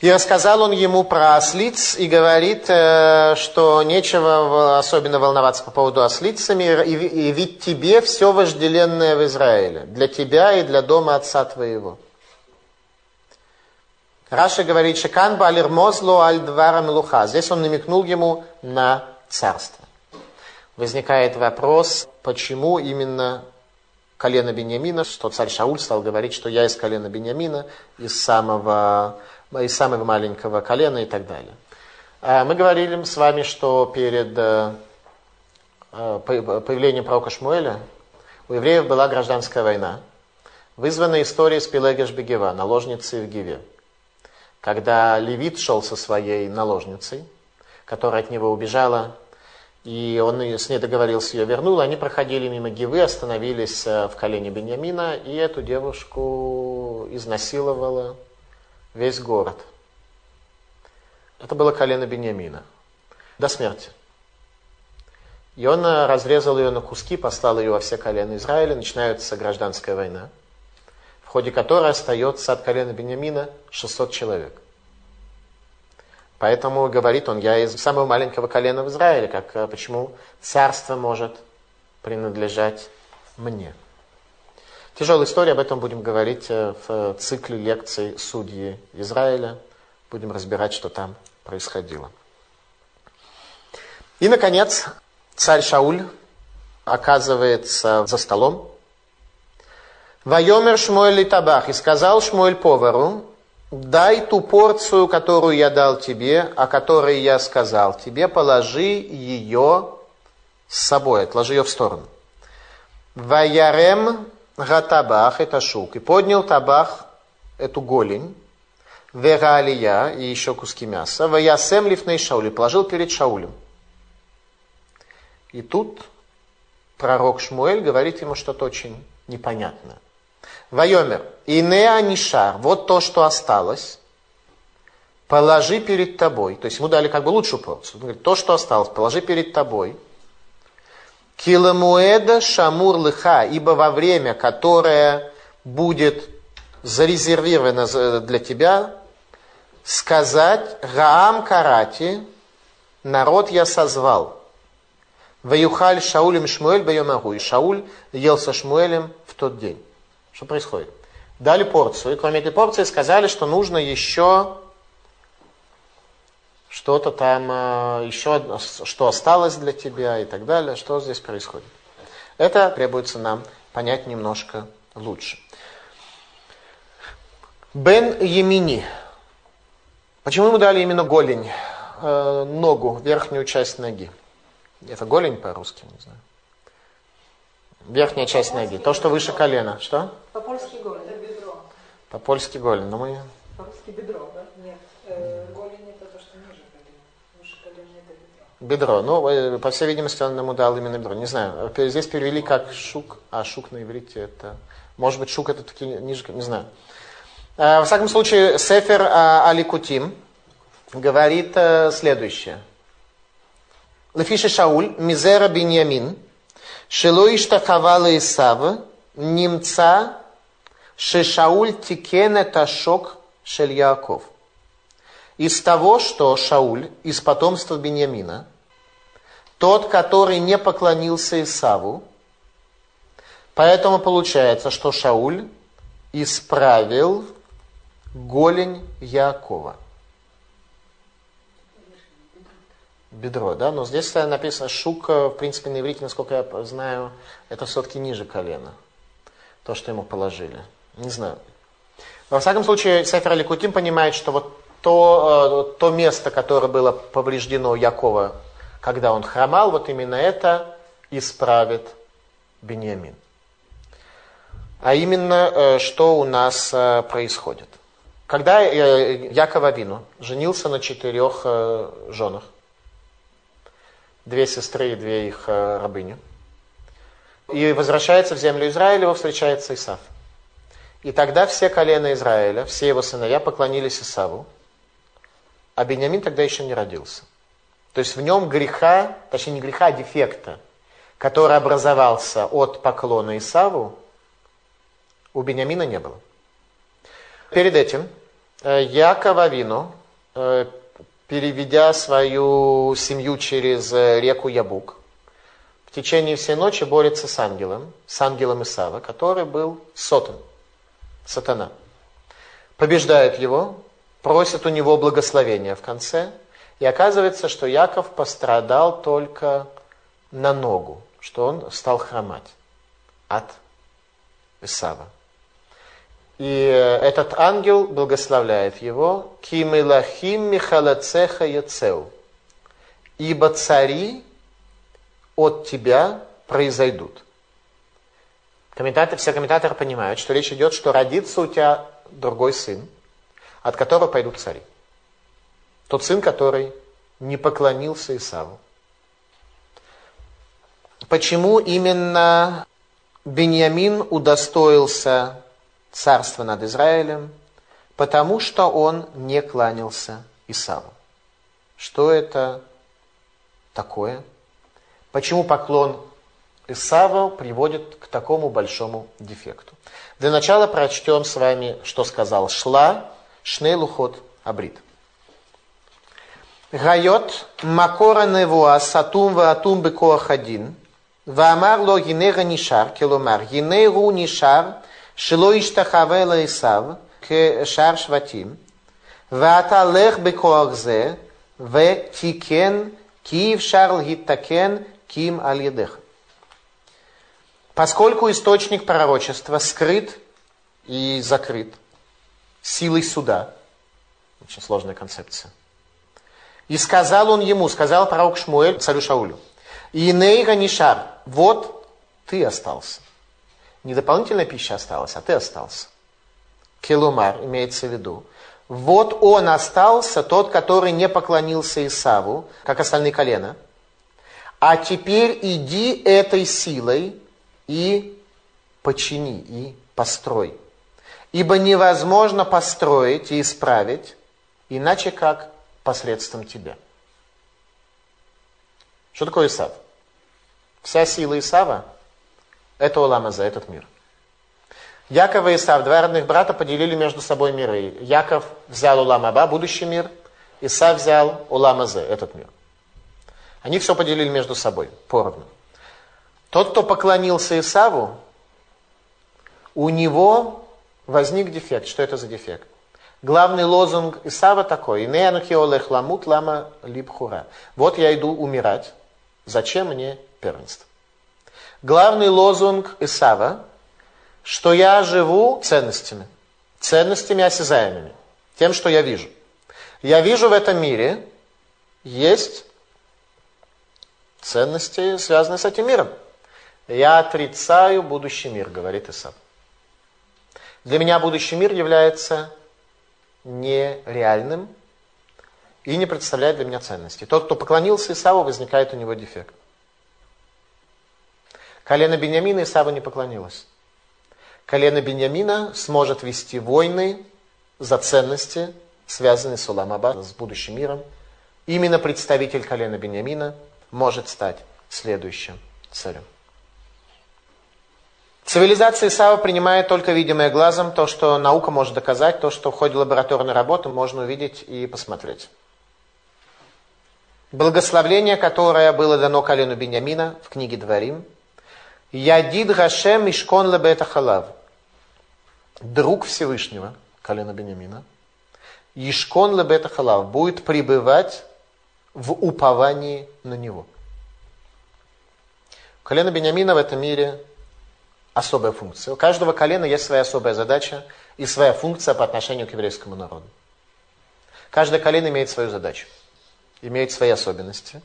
И рассказал он ему про ослиц и говорит, э, что нечего особенно волноваться по поводу ослицами, и ведь тебе все вожделенное в Израиле, для тебя и для дома отца твоего. Раша говорит, Шекан балир мозло аль двара мелуха. Здесь он намекнул ему на царство возникает вопрос, почему именно колено Бениамина, что царь Шауль стал говорить, что я из колена Бениамина, из самого, из самого маленького колена и так далее. А мы говорили с вами, что перед э, э, появлением пророка Шмуэля у евреев была гражданская война, вызванная историей с Пелегеш Бегева, наложницей в Гиве. Когда Левит шел со своей наложницей, которая от него убежала, и он с ней договорился, ее вернул. Они проходили мимо Гивы, остановились э, в колене Беньямина, и эту девушку изнасиловала весь город. Это было колено Беньямина. До смерти. И он э, разрезал ее на куски, послал ее во все колена Израиля. Начинается гражданская война, в ходе которой остается от колена Беньямина 600 человек. Поэтому говорит он, я из самого маленького колена в Израиле, как э, почему царство может принадлежать мне. Тяжелая история, об этом будем говорить э, в цикле лекций судьи Израиля. Будем разбирать, что там происходило. И, наконец, царь Шауль оказывается за столом. Вайомер Шмуэль Табах. И сказал Шмуэль повару, дай ту порцию, которую я дал тебе, о которой я сказал тебе, положи ее с собой, отложи ее в сторону. Ваярем гатабах, это шук, и поднял табах, эту голень, вералия, и еще куски мяса, ваясем лифней Шаули, положил перед Шаулем. И тут пророк Шмуэль говорит ему что-то очень непонятное. Вайомер, инеа нишар, вот то, что осталось, положи перед тобой. То есть ему дали как бы лучшую порцию. Он говорит, то, что осталось, положи перед тобой. Киламуэда шамур лыха, ибо во время, которое будет зарезервировано для тебя, сказать Раам Карати, народ я созвал. Ваюхаль Шаулем Шмуэль Байомагу. И Шауль ел со Шмуэлем в тот день. Что происходит? Дали порцию, и кроме этой порции сказали, что нужно еще что-то там, э, еще что осталось для тебя и так далее. Что здесь происходит? Это требуется нам понять немножко лучше. Бен Емини. Почему ему дали именно голень, э, ногу, верхнюю часть ноги? Это голень по-русски, не знаю. Верхняя часть ноги. То, что выше колена. Что? По-польски голень. Это бедро. По-польски голень. Но мы... По-русски бедро, да? Нет. Э, голень это то, что ниже колена. Выше колена это Бедро. Ну, э, по всей видимости, он ему дал именно бедро. Не знаю. Здесь перевели как шук, а шук на иврите это... Может быть, шук это таки ниже, не знаю. Э, во всяком случае, Сефер Аликутим говорит следующее. Лефиша Шауль, Мизера Биньямин, Шело иштахавала Исава, немца Шешауль тикене ташок шель Яков. Из того, что Шауль из потомства Беньямина Тот, который не поклонился Исаву. Поэтому получается, что Шауль исправил голень Якова. Бедро, да? Но здесь написано шука, в принципе, на иврите, насколько я знаю, это все-таки ниже колена. То, что ему положили. Не знаю. Во всяком случае, Сефер Ликутим понимает, что вот то, э, то место, которое было повреждено у Якова, когда он хромал, вот именно это исправит Бениамин. А именно, э, что у нас э, происходит. Когда Яков Авину женился на четырех женах, две сестры и две их рабыни, и возвращается в землю Израиля, его встречается Исав. И тогда все колена Израиля, все его сыновья поклонились Исаву, а Бениамин тогда еще не родился. То есть в нем греха, точнее не греха, а дефекта, который образовался от поклона Исаву, у Бениамина не было. Перед этим э, Яков Авину, э, переведя свою семью через э, реку Ябук, в течение всей ночи борется с ангелом, с ангелом Исава, который был сотан – сатана. Побеждает его, просит у него благословения в конце, и оказывается, что Яков пострадал только на ногу, что он стал хромать от Исава. И этот ангел благословляет его, «Кимилахим михалацеха яцеу», «Ибо цари от тебя произойдут». Комментаторы, все комментаторы понимают, что речь идет, что родится у тебя другой сын, от которого пойдут цари. Тот сын, который не поклонился Исаву. Почему именно Беньямин удостоился царства над Израилем? Потому что он не кланялся Исаву. Что это такое? Почему поклон Исава приводит к такому большому дефекту. Для начала прочтем с вами, что сказал Шла, Шней Лухот Абрит. Гайот макора невуа сатум ва атум бекоах один, ואמר לו הנה נשאר, כלומר הנה הוא נשאר שלא ישתחווה לעשיו כשאר שבטים, ואתה לך בכוח זה ותיקן כי אפשר להתקן כי אם על ידיך. Поскольку источник пророчества скрыт и закрыт силой суда, очень сложная концепция, и сказал он ему, сказал пророк Шмуэль царю Шаулю, «Иней Ганишар, вот ты остался». Не дополнительная пища осталась, а ты остался. Келумар имеется в виду. Вот он остался, тот, который не поклонился Исаву, как остальные колена. А теперь иди этой силой и почини, и построй. Ибо невозможно построить и исправить, иначе как посредством тебя. Что такое Исав? Вся сила Исава – это Улама за этот мир. Яков и Исав, два родных брата, поделили между собой миры. Яков взял Улам Аба, будущий мир, Исав взял Улам Азе, этот мир. Они все поделили между собой, поровну. Тот, кто поклонился Исаву, у него возник дефект. Что это за дефект? Главный лозунг Исава такой. ламут лама либхура. Вот я иду умирать. Зачем мне первенство? Главный лозунг Исава, что я живу ценностями. Ценностями осязаемыми. Тем, что я вижу. Я вижу в этом мире есть ценности, связанные с этим миром. Я отрицаю будущий мир, говорит Исав. Для меня будущий мир является нереальным и не представляет для меня ценности. Тот, кто поклонился Исаву, возникает у него дефект. Колено Беньямина Исава не поклонилось. Колено Беньямина сможет вести войны за ценности, связанные с Уламаба, с будущим миром. Именно представитель колена Беньямина может стать следующим царем. Цивилизация Исава принимает только видимое глазом, то, что наука может доказать, то, что в ходе лабораторной работы можно увидеть и посмотреть. Благословление, которое было дано колену Бениамина в книге Дворим. Ядид Гашем Ишкон Лебета Халав. Друг Всевышнего, колена Бениамина. Ишкон Лебета Халав будет пребывать в уповании на него. У колена Бениамина в этом мире особая функция. У каждого колена есть своя особая задача и своя функция по отношению к еврейскому народу. Каждое колено имеет свою задачу, имеет свои особенности.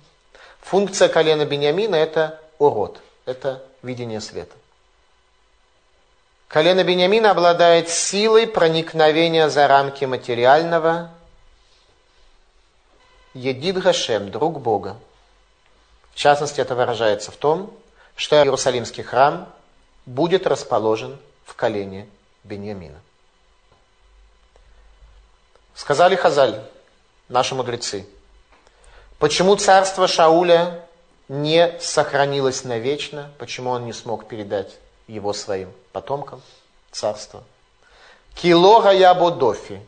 Функция колена Бениамина – это урод, это видение света. Колено Бениамина обладает силой проникновения за рамки материального. Едид Гашем, друг Бога. В частности, это выражается в том, что Иерусалимский храм будет расположен в колене Бениамина. Сказали Хазаль, наши мудрецы, почему царство Шауля не сохранилось навечно, почему он не смог передать его своим потомкам, царство. Килога ябодофи,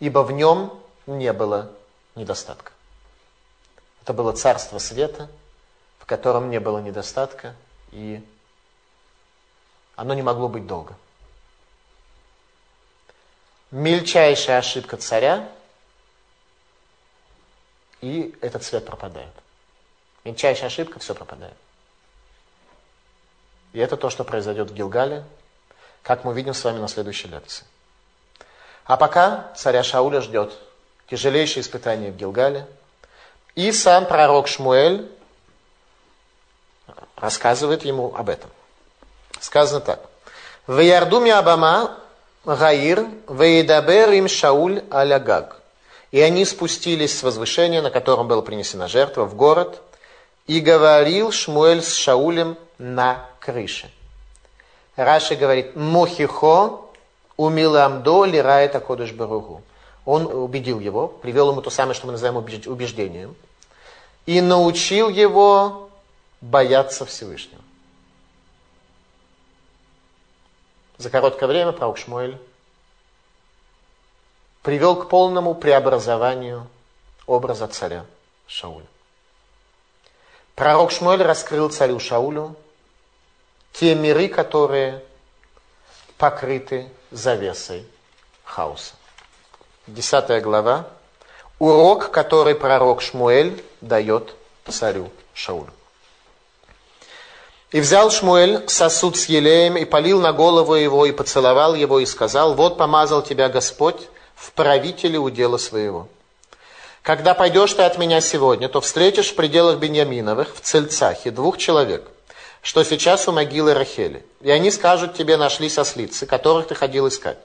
ибо в нем не было недостатка. Это было царство света, в котором не было недостатка, и оно не могло быть долго мельчайшая ошибка царя, и этот свет пропадает. Мельчайшая ошибка, все пропадает. И это то, что произойдет в Гилгале, как мы увидим с вами на следующей лекции. А пока царя Шауля ждет тяжелейшее испытание в Гилгале. И сам пророк Шмуэль рассказывает ему об этом. Сказано так. В Ярдуме Абама Гаир, Вейдабер им Шауль алягаг. И они спустились с возвышения, на котором была принесена жертва, в город, и говорил Шмуэль с Шаулем на крыше. Раши говорит, Мухихо умиламдо лирает Акодыш Баругу. Он убедил его, привел ему то самое, что мы называем убеждением, и научил его бояться Всевышнего. За короткое время пророк Шмуэль привел к полному преобразованию образа царя Шауля. Пророк Шмуэль раскрыл царю Шаулю те миры, которые покрыты завесой хаоса. Десятая глава. Урок, который пророк Шмуэль дает царю Шаулю. И взял Шмуэль сосуд с елеем и полил на голову его, и поцеловал его, и сказал, вот помазал тебя Господь в правителе удела своего. Когда пойдешь ты от меня сегодня, то встретишь в пределах Беньяминовых, в Цельцахе, двух человек, что сейчас у могилы Рахели. И они скажут тебе, нашлись ослицы, которых ты ходил искать.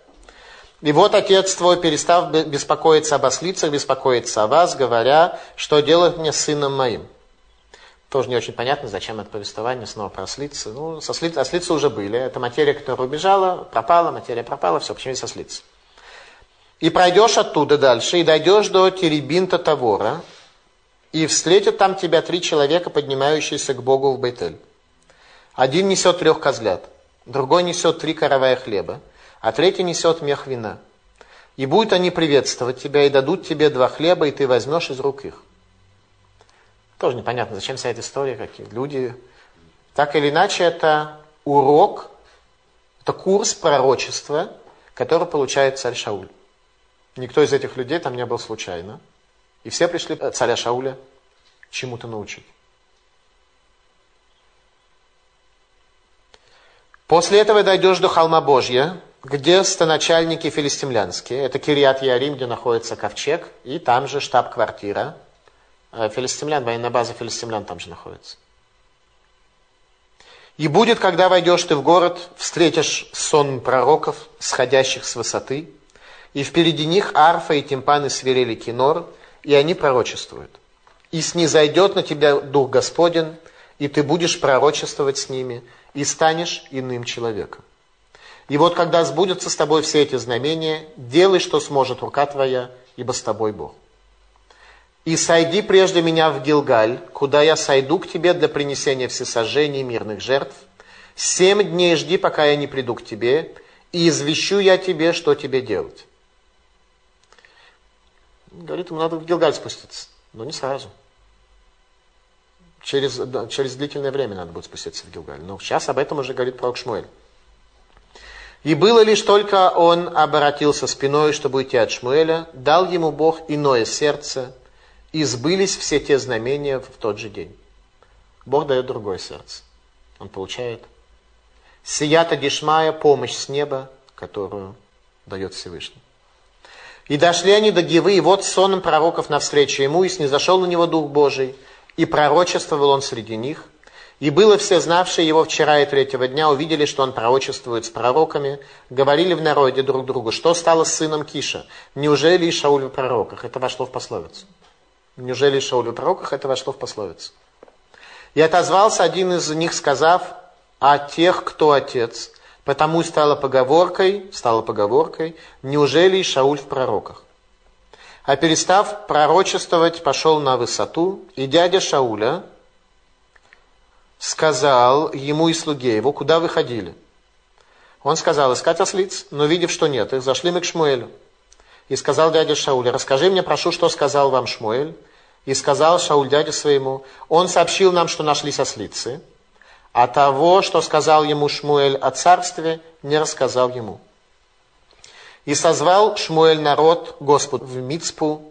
И вот отец твой, перестав беспокоиться об ослицах, беспокоится о вас, говоря, что делать мне сыном моим. Тоже не очень понятно, зачем это повествование снова про ослицы. Ну, со сли... ослицы уже были. Это материя, которая убежала, пропала, материя пропала, все, почему есть ослицы. И пройдешь оттуда дальше, и дойдешь до Теребинта Тавора, и встретят там тебя три человека, поднимающиеся к Богу в Бейтель. Один несет трех козлят, другой несет три коровая хлеба, а третий несет мех вина. И будут они приветствовать тебя, и дадут тебе два хлеба, и ты возьмешь из рук их. Тоже непонятно, зачем вся эта история, какие люди. Так или иначе, это урок, это курс пророчества, который получает царь Шауль. Никто из этих людей там не был случайно. И все пришли царя Шауля чему-то научить. После этого дойдешь до холма Божья, где станочальники филистимлянские. Это Кириат Ярим, где находится ковчег, и там же штаб-квартира Э, филистимлян, военная база филистимлян там же находится. И будет, когда войдешь ты в город, встретишь сон пророков, сходящих с высоты, и впереди них арфа и тимпаны свирели кинор, и они пророчествуют. И снизойдет на тебя Дух Господен, и ты будешь пророчествовать с ними, и станешь иным человеком. И вот когда сбудутся с тобой все эти знамения, делай, что сможет рука твоя, ибо с тобой Бог и сойди прежде меня в Гилгаль, куда я сойду к тебе для принесения всесожжений мирных жертв. Семь дней жди, пока я не приду к тебе, и извещу я тебе, что тебе делать. Говорит, ему надо в Гилгаль спуститься, но не сразу. Через, да, через длительное время надо будет спуститься в Гилгаль. Но сейчас об этом уже говорит пророк Шмуэль. И было лишь только он обратился спиной, чтобы уйти от Шмуэля, дал ему Бог иное сердце, и сбылись все те знамения в тот же день. Бог дает другое сердце. Он получает сията дишмая, помощь с неба, которую дает Всевышний. И дошли они до Гивы, и вот сонным пророков навстречу ему, и снизошел на него Дух Божий, и пророчествовал он среди них – и было все знавшие его вчера и третьего дня, увидели, что он пророчествует с пророками, говорили в народе друг другу, что стало с сыном Киша? Неужели и Шауль в пророках? Это вошло в пословицу. Неужели и Шауль в пророках? Это вошло в пословицу. И отозвался один из них, сказав, а тех, кто отец, потому стало поговоркой, стало поговоркой, неужели и Шауль в пророках? А перестав пророчествовать, пошел на высоту, и дядя Шауля, сказал ему и слуге его, куда вы ходили? Он сказал, искать ослиц, но видев, что нет, их зашли мы к Шмуэлю. И сказал дядя Шауль, расскажи мне, прошу, что сказал вам Шмуэль. И сказал Шауль дяде своему, он сообщил нам, что нашлись ослицы, а того, что сказал ему Шмуэль о царстве, не рассказал ему. И созвал Шмуэль народ Господу в Мицпу,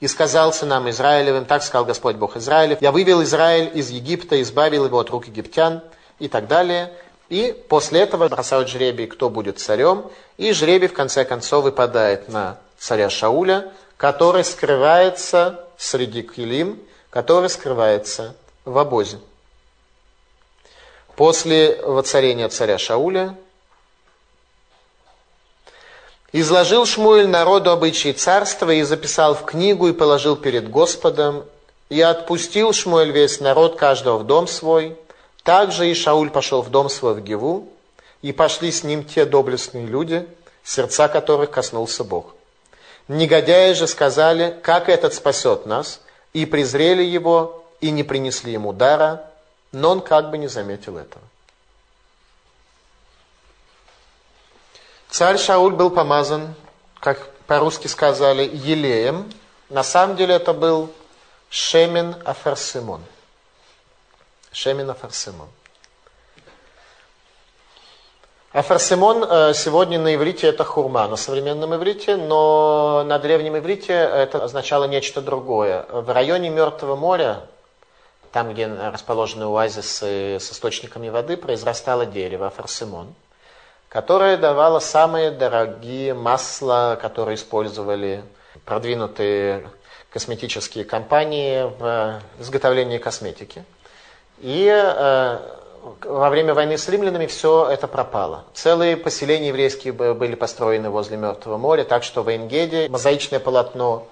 и сказал сынам Израилевым, так сказал Господь Бог Израилев, я вывел Израиль из Египта, избавил его от рук египтян и так далее. И после этого бросают жребий, кто будет царем, и жребий в конце концов выпадает на царя Шауля, который скрывается среди Килим, который скрывается в обозе. После воцарения царя Шауля Изложил Шмуэль народу обычаи царства и записал в книгу и положил перед Господом. И отпустил Шмуэль весь народ, каждого в дом свой. Также и Шауль пошел в дом свой в Геву, и пошли с ним те доблестные люди, сердца которых коснулся Бог. Негодяи же сказали, как этот спасет нас, и презрели его, и не принесли ему дара, но он как бы не заметил этого. Царь Шауль был помазан, как по-русски сказали, елеем. На самом деле это был Шемен Афарсимон. Шемен Афарсимон. Афарсимон э, сегодня на иврите это хурма, на современном иврите, но на древнем иврите это означало нечто другое. В районе Мертвого моря, там, где расположены оазисы с источниками воды, произрастало дерево Афарсимон – которая давала самые дорогие масла, которые использовали продвинутые косметические компании в изготовлении косметики. И э, во время войны с римлянами все это пропало. Целые поселения еврейские были построены возле Мертвого моря, так что в Энгеде мозаичное полотно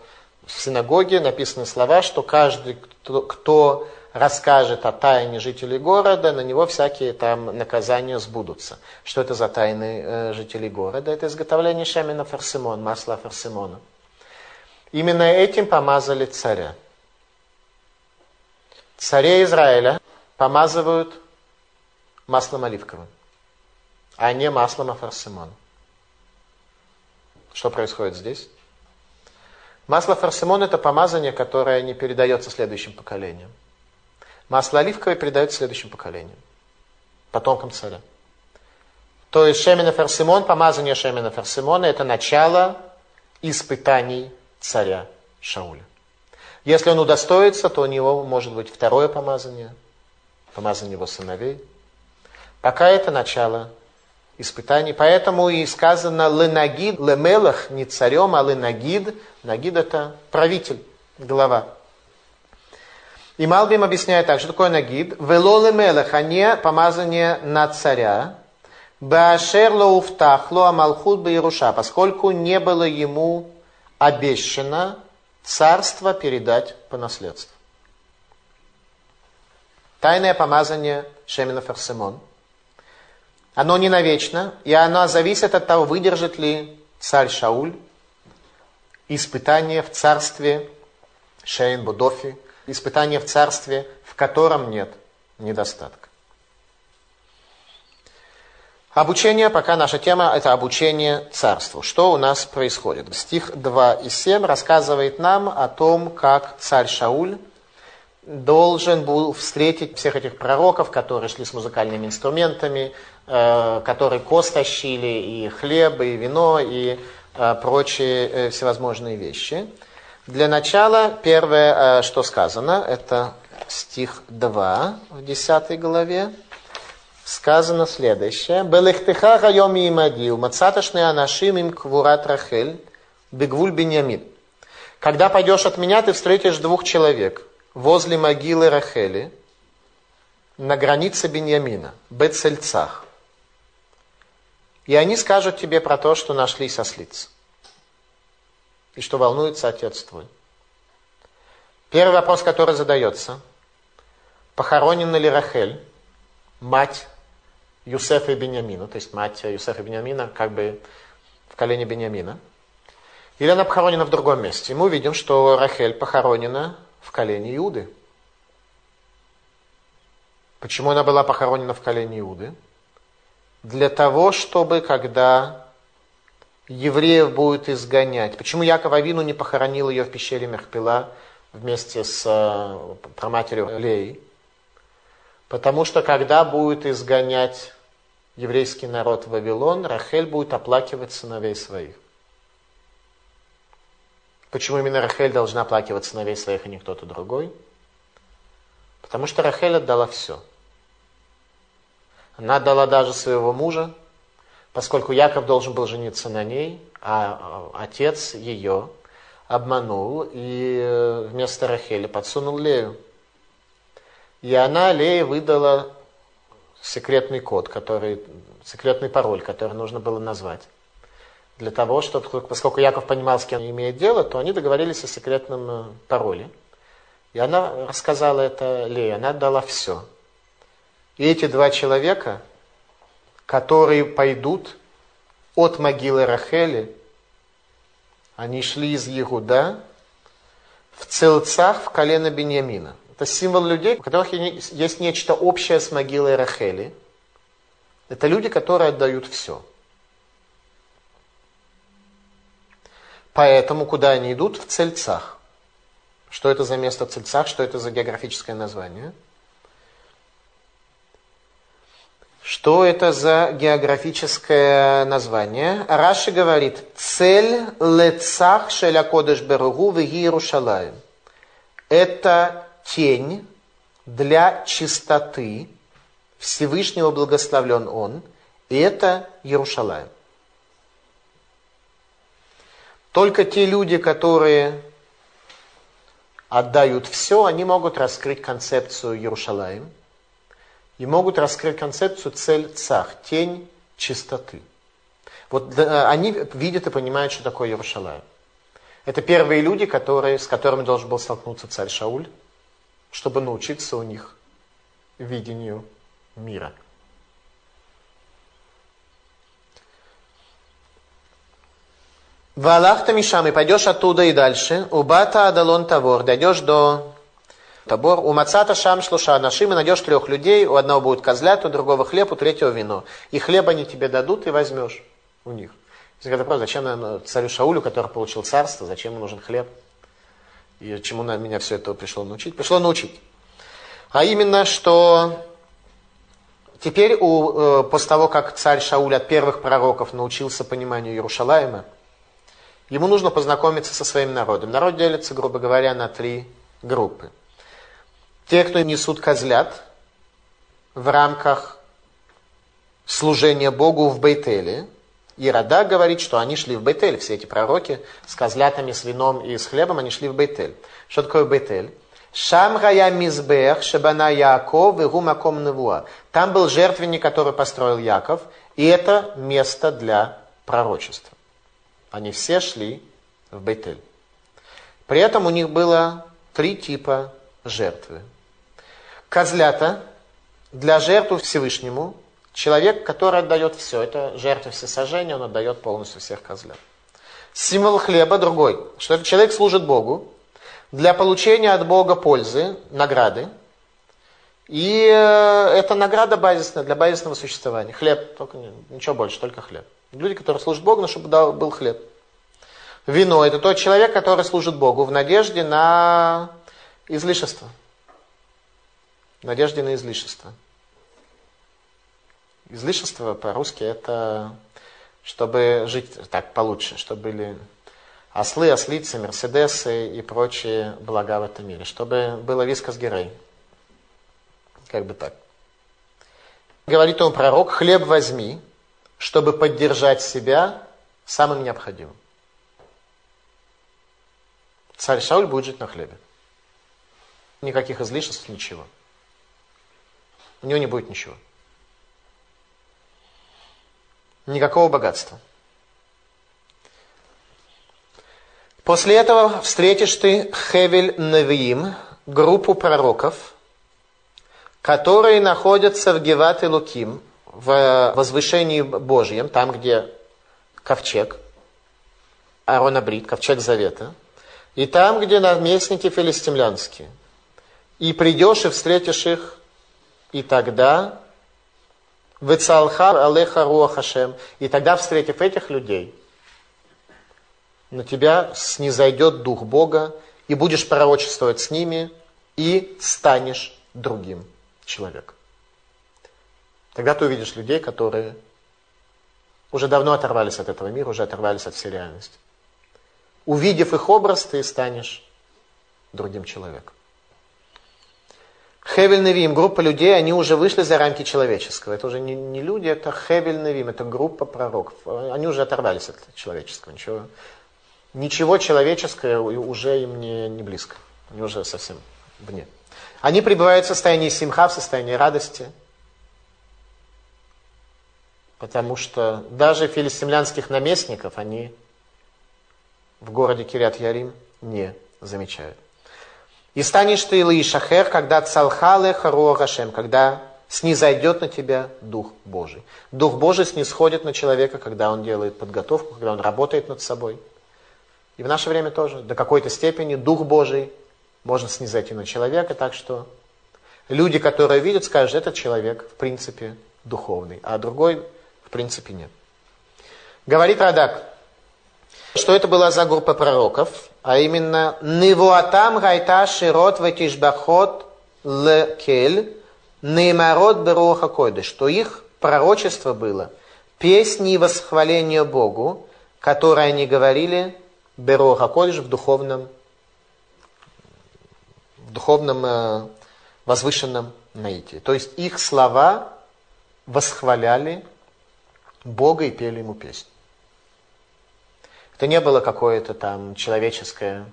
в синагоге написаны слова, что каждый, кто, кто расскажет о тайне жителей города, на него всякие там наказания сбудутся. Что это за тайны э, жителей города? Это изготовление шемена фарсимон, масла фарсимона. Именно этим помазали царя. Царей Израиля помазывают маслом оливковым, а не маслом афарсимона. Что происходит здесь? Масло фарсимон – это помазание, которое не передается следующим поколениям. Масло оливковое передается следующим поколениям, потомкам царя. То есть Шемина Ферсимон, помазание Шемина Ферсимона, это начало испытаний царя Шауля. Если он удостоится, то у него может быть второе помазание, помазание его сыновей. Пока это начало испытаний. Поэтому и сказано «ленагид», «лемелах» не царем, а «ленагид». Нагид – это правитель, глава. И Малбим объясняет так, что такое нагид. Велолы мелех, а не помазание на царя. Баашер лоуфтах ло амалхут баируша, поскольку не было ему обещано царство передать по наследству. Тайное помазание Шемина Фарсимон. Оно не навечно, и оно зависит от того, выдержит ли царь Шауль испытание в царстве Шейн Будофи, испытание в царстве, в котором нет недостатка. Обучение, пока наша тема, это обучение царству. Что у нас происходит? Стих 2 и 7 рассказывает нам о том, как царь Шауль должен был встретить всех этих пророков, которые шли с музыкальными инструментами, э, которые кост тащили, и хлеб, и вино, и э, прочие э, всевозможные вещи. Для начала, первое, что сказано, это стих 2 в 10 главе. Сказано следующее. «Белехтеха райом имадил, мацаташны анашим им квурат рахель, бегвуль беньямин». Когда пойдешь от меня, ты встретишь двух человек возле могилы Рахели на границе Беньямина, Бецельцах. И они скажут тебе про то, что нашли сослиц. И что волнуется отец твой. Первый вопрос, который задается. Похоронена ли Рахель, мать Юсефа и Беньямина, то есть мать Юсефа и Беньямина, как бы в колене Беньямина. Или она похоронена в другом месте. И мы увидим, что Рахель похоронена в колене Иуды. Почему она была похоронена в колене Иуды? Для того, чтобы когда евреев будет изгонять. Почему Яков Авину не похоронил ее в пещере Мехпила вместе с э, проматерью Леей? Потому что когда будет изгонять еврейский народ в Вавилон, Рахель будет оплакивать сыновей своих. Почему именно Рахель должна оплакивать сыновей своих, а не кто-то другой? Потому что Рахель отдала все. Она отдала даже своего мужа, поскольку Яков должен был жениться на ней, а отец ее обманул и э, вместо Рахеля подсунул Лею. И она Лее выдала секретный код, который, секретный пароль, который нужно было назвать для того, чтобы, поскольку Яков понимал, с кем имеет дело, то они договорились о секретном э, пароле. И она рассказала это Лее, она отдала все. И эти два человека, которые пойдут от могилы Рахели, они шли из Егуда в целцах в колено Беньямина. Это символ людей, у которых есть нечто общее с могилой Рахели. Это люди, которые отдают все. Поэтому куда они идут? В Цельцах. Что это за место в Цельцах? Что это за географическое название? Что это за географическое название? Раши говорит, цель лецах шеля кодыш беругу в Иерушалаем. Это тень для чистоты. Всевышнего благословлен Он. И это Иерушалаем. Только те люди, которые отдают все, они могут раскрыть концепцию Иерушалаем и могут раскрыть концепцию цель цах, тень чистоты. Вот они видят и понимают, что такое Иерушалаем. Это первые люди, которые, с которыми должен был столкнуться царь Шауль, чтобы научиться у них видению мира. Валахта Мишам, и пойдешь оттуда и дальше. Убата Адалон Тавор, дойдешь до Табор. У Мацата Шам Шлуша Нашим, и найдешь трех людей. У одного будет козлят, у другого хлеб, у третьего вино. И хлеб они тебе дадут, и возьмешь у них. Это просто, зачем царю Шаулю, который получил царство, зачем ему нужен хлеб? И чему на меня все это пришло научить? Пришло научить. А именно, что теперь у, э, после того, как царь Шауль от первых пророков научился пониманию Иерушалаема, Ему нужно познакомиться со своим народом. Народ делится, грубо говоря, на три группы. Те, кто несут козлят в рамках служения Богу в Бейтеле. И Рада говорит, что они шли в Бейтель. Все эти пророки с козлятами, с вином и с хлебом, они шли в Бейтель. Что такое Бейтель? Шам гая мизбех шабана Яков и гумаком невуа. Там был жертвенник, который построил Яков, и это место для пророчества. Они все шли в Бейтель. При этом у них было три типа жертвы. Козлята для жертвы Всевышнему, человек, который отдает все, это жертва всесожжения, он отдает полностью всех козлят. Символ хлеба другой, что этот человек служит Богу для получения от Бога пользы, награды. И э, это награда базисная для базисного существования. Хлеб, только ничего больше, только хлеб. Люди, которые служат Богу, но чтобы был хлеб. Вино – это тот человек, который служит Богу в надежде на излишество. Надежде на излишество. Излишество по-русски это чтобы жить так получше, чтобы были ослы, ослицы, мерседесы и прочие блага в этом мире, чтобы было вискас герой. Как бы так. Говорит он пророк, хлеб возьми, чтобы поддержать себя самым необходимым. Царь Шауль будет жить на хлебе. Никаких излишеств, ничего. У него не будет ничего. Никакого богатства. После этого встретишь ты Хевель Навиим, группу пророков, которые находятся в Геват и Луким, в возвышении Божьем, там, где ковчег, Аарона Брит, ковчег Завета, и там, где наместники филистимлянские. И придешь и встретишь их, и тогда Вецалха Алеха Руахашем, и тогда, встретив этих людей, на тебя снизойдет Дух Бога, и будешь пророчествовать с ними, и станешь другим человеком. Тогда ты увидишь людей, которые уже давно оторвались от этого мира, уже оторвались от всей реальности. Увидев их образ, ты станешь другим человеком. Хевель Невим, группа людей, они уже вышли за рамки человеческого. Это уже не, не люди, это Хевель Невим, это группа пророков. Они уже оторвались от человеческого. Ничего, ничего человеческое уже им не, не близко. Они уже совсем вне. Они пребывают в состоянии симха, в состоянии радости. Потому что даже филистимлянских наместников они в городе Кирят Ярим не замечают. И станешь ты Илы Шахер, когда цалхале Харуа когда снизойдет на тебя Дух Божий. Дух Божий снисходит на человека, когда он делает подготовку, когда он работает над собой. И в наше время тоже, до какой-то степени Дух Божий можно снизойти на человека, так что люди, которые видят, скажут, этот человек в принципе духовный, а другой в принципе нет. Говорит Радак, что это была за группа пророков, а именно «Невуатам гайта широт ватишбахот лекель неймарот беруха койды», что их пророчество было песни восхваления Богу, которые они говорили беруха койдыш в духовном, в духовном э, возвышенном наитии. То есть их слова восхваляли Бога и пели ему песни. Это не было какое-то там человеческое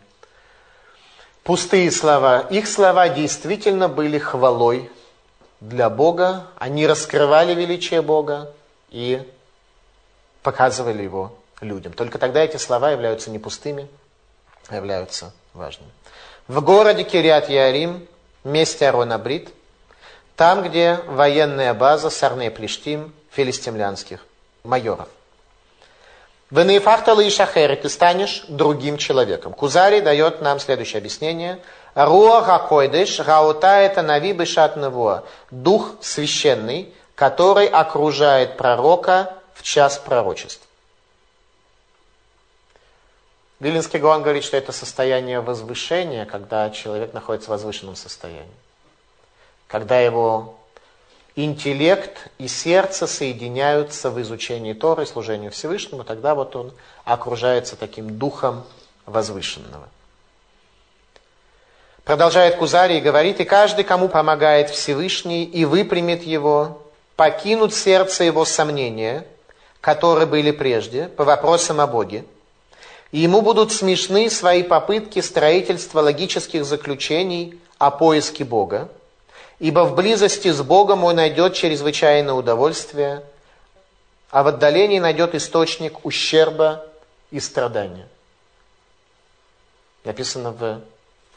пустые слова. Их слова действительно были хвалой для Бога. Они раскрывали величие Бога и показывали его людям. Только тогда эти слова являются не пустыми, а являются важными. В городе Кириат Ярим, месте Арона Брит, там, где военная база Сарней Плештим, филистимлянских майоров. Венефахтала и шахери, ты станешь другим человеком. Кузари дает нам следующее объяснение. Руа гакойдыш, гаута это нави бешат Дух священный, который окружает пророка в час пророчеств. Вилинский Гуан говорит, что это состояние возвышения, когда человек находится в возвышенном состоянии. Когда его интеллект и сердце соединяются в изучении Торы служению Всевышнему, тогда вот он окружается таким духом возвышенного. Продолжает Кузари и говорит, и каждый, кому помогает Всевышний и выпрямит его, покинут сердце его сомнения, которые были прежде, по вопросам о Боге, и ему будут смешны свои попытки строительства логических заключений о поиске Бога, ибо в близости с Богом он найдет чрезвычайное удовольствие, а в отдалении найдет источник ущерба и страдания. Написано в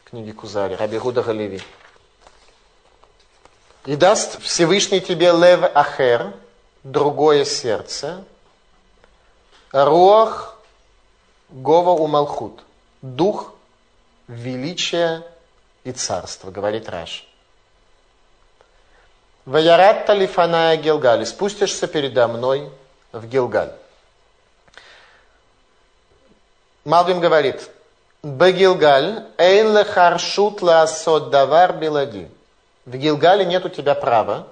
книге Кузари, Раби Гуда Галеви. И даст Всевышний тебе лев ахер, другое сердце, руах гова умалхут, дух величия и царства, говорит Раш. Ваярат талифаная Гилгаль, спустишься передо мной в Гилгаль. Малвим говорит, Бегилгаль, эйн лехаршут лаасот давар билади. В Гилгале нет у тебя права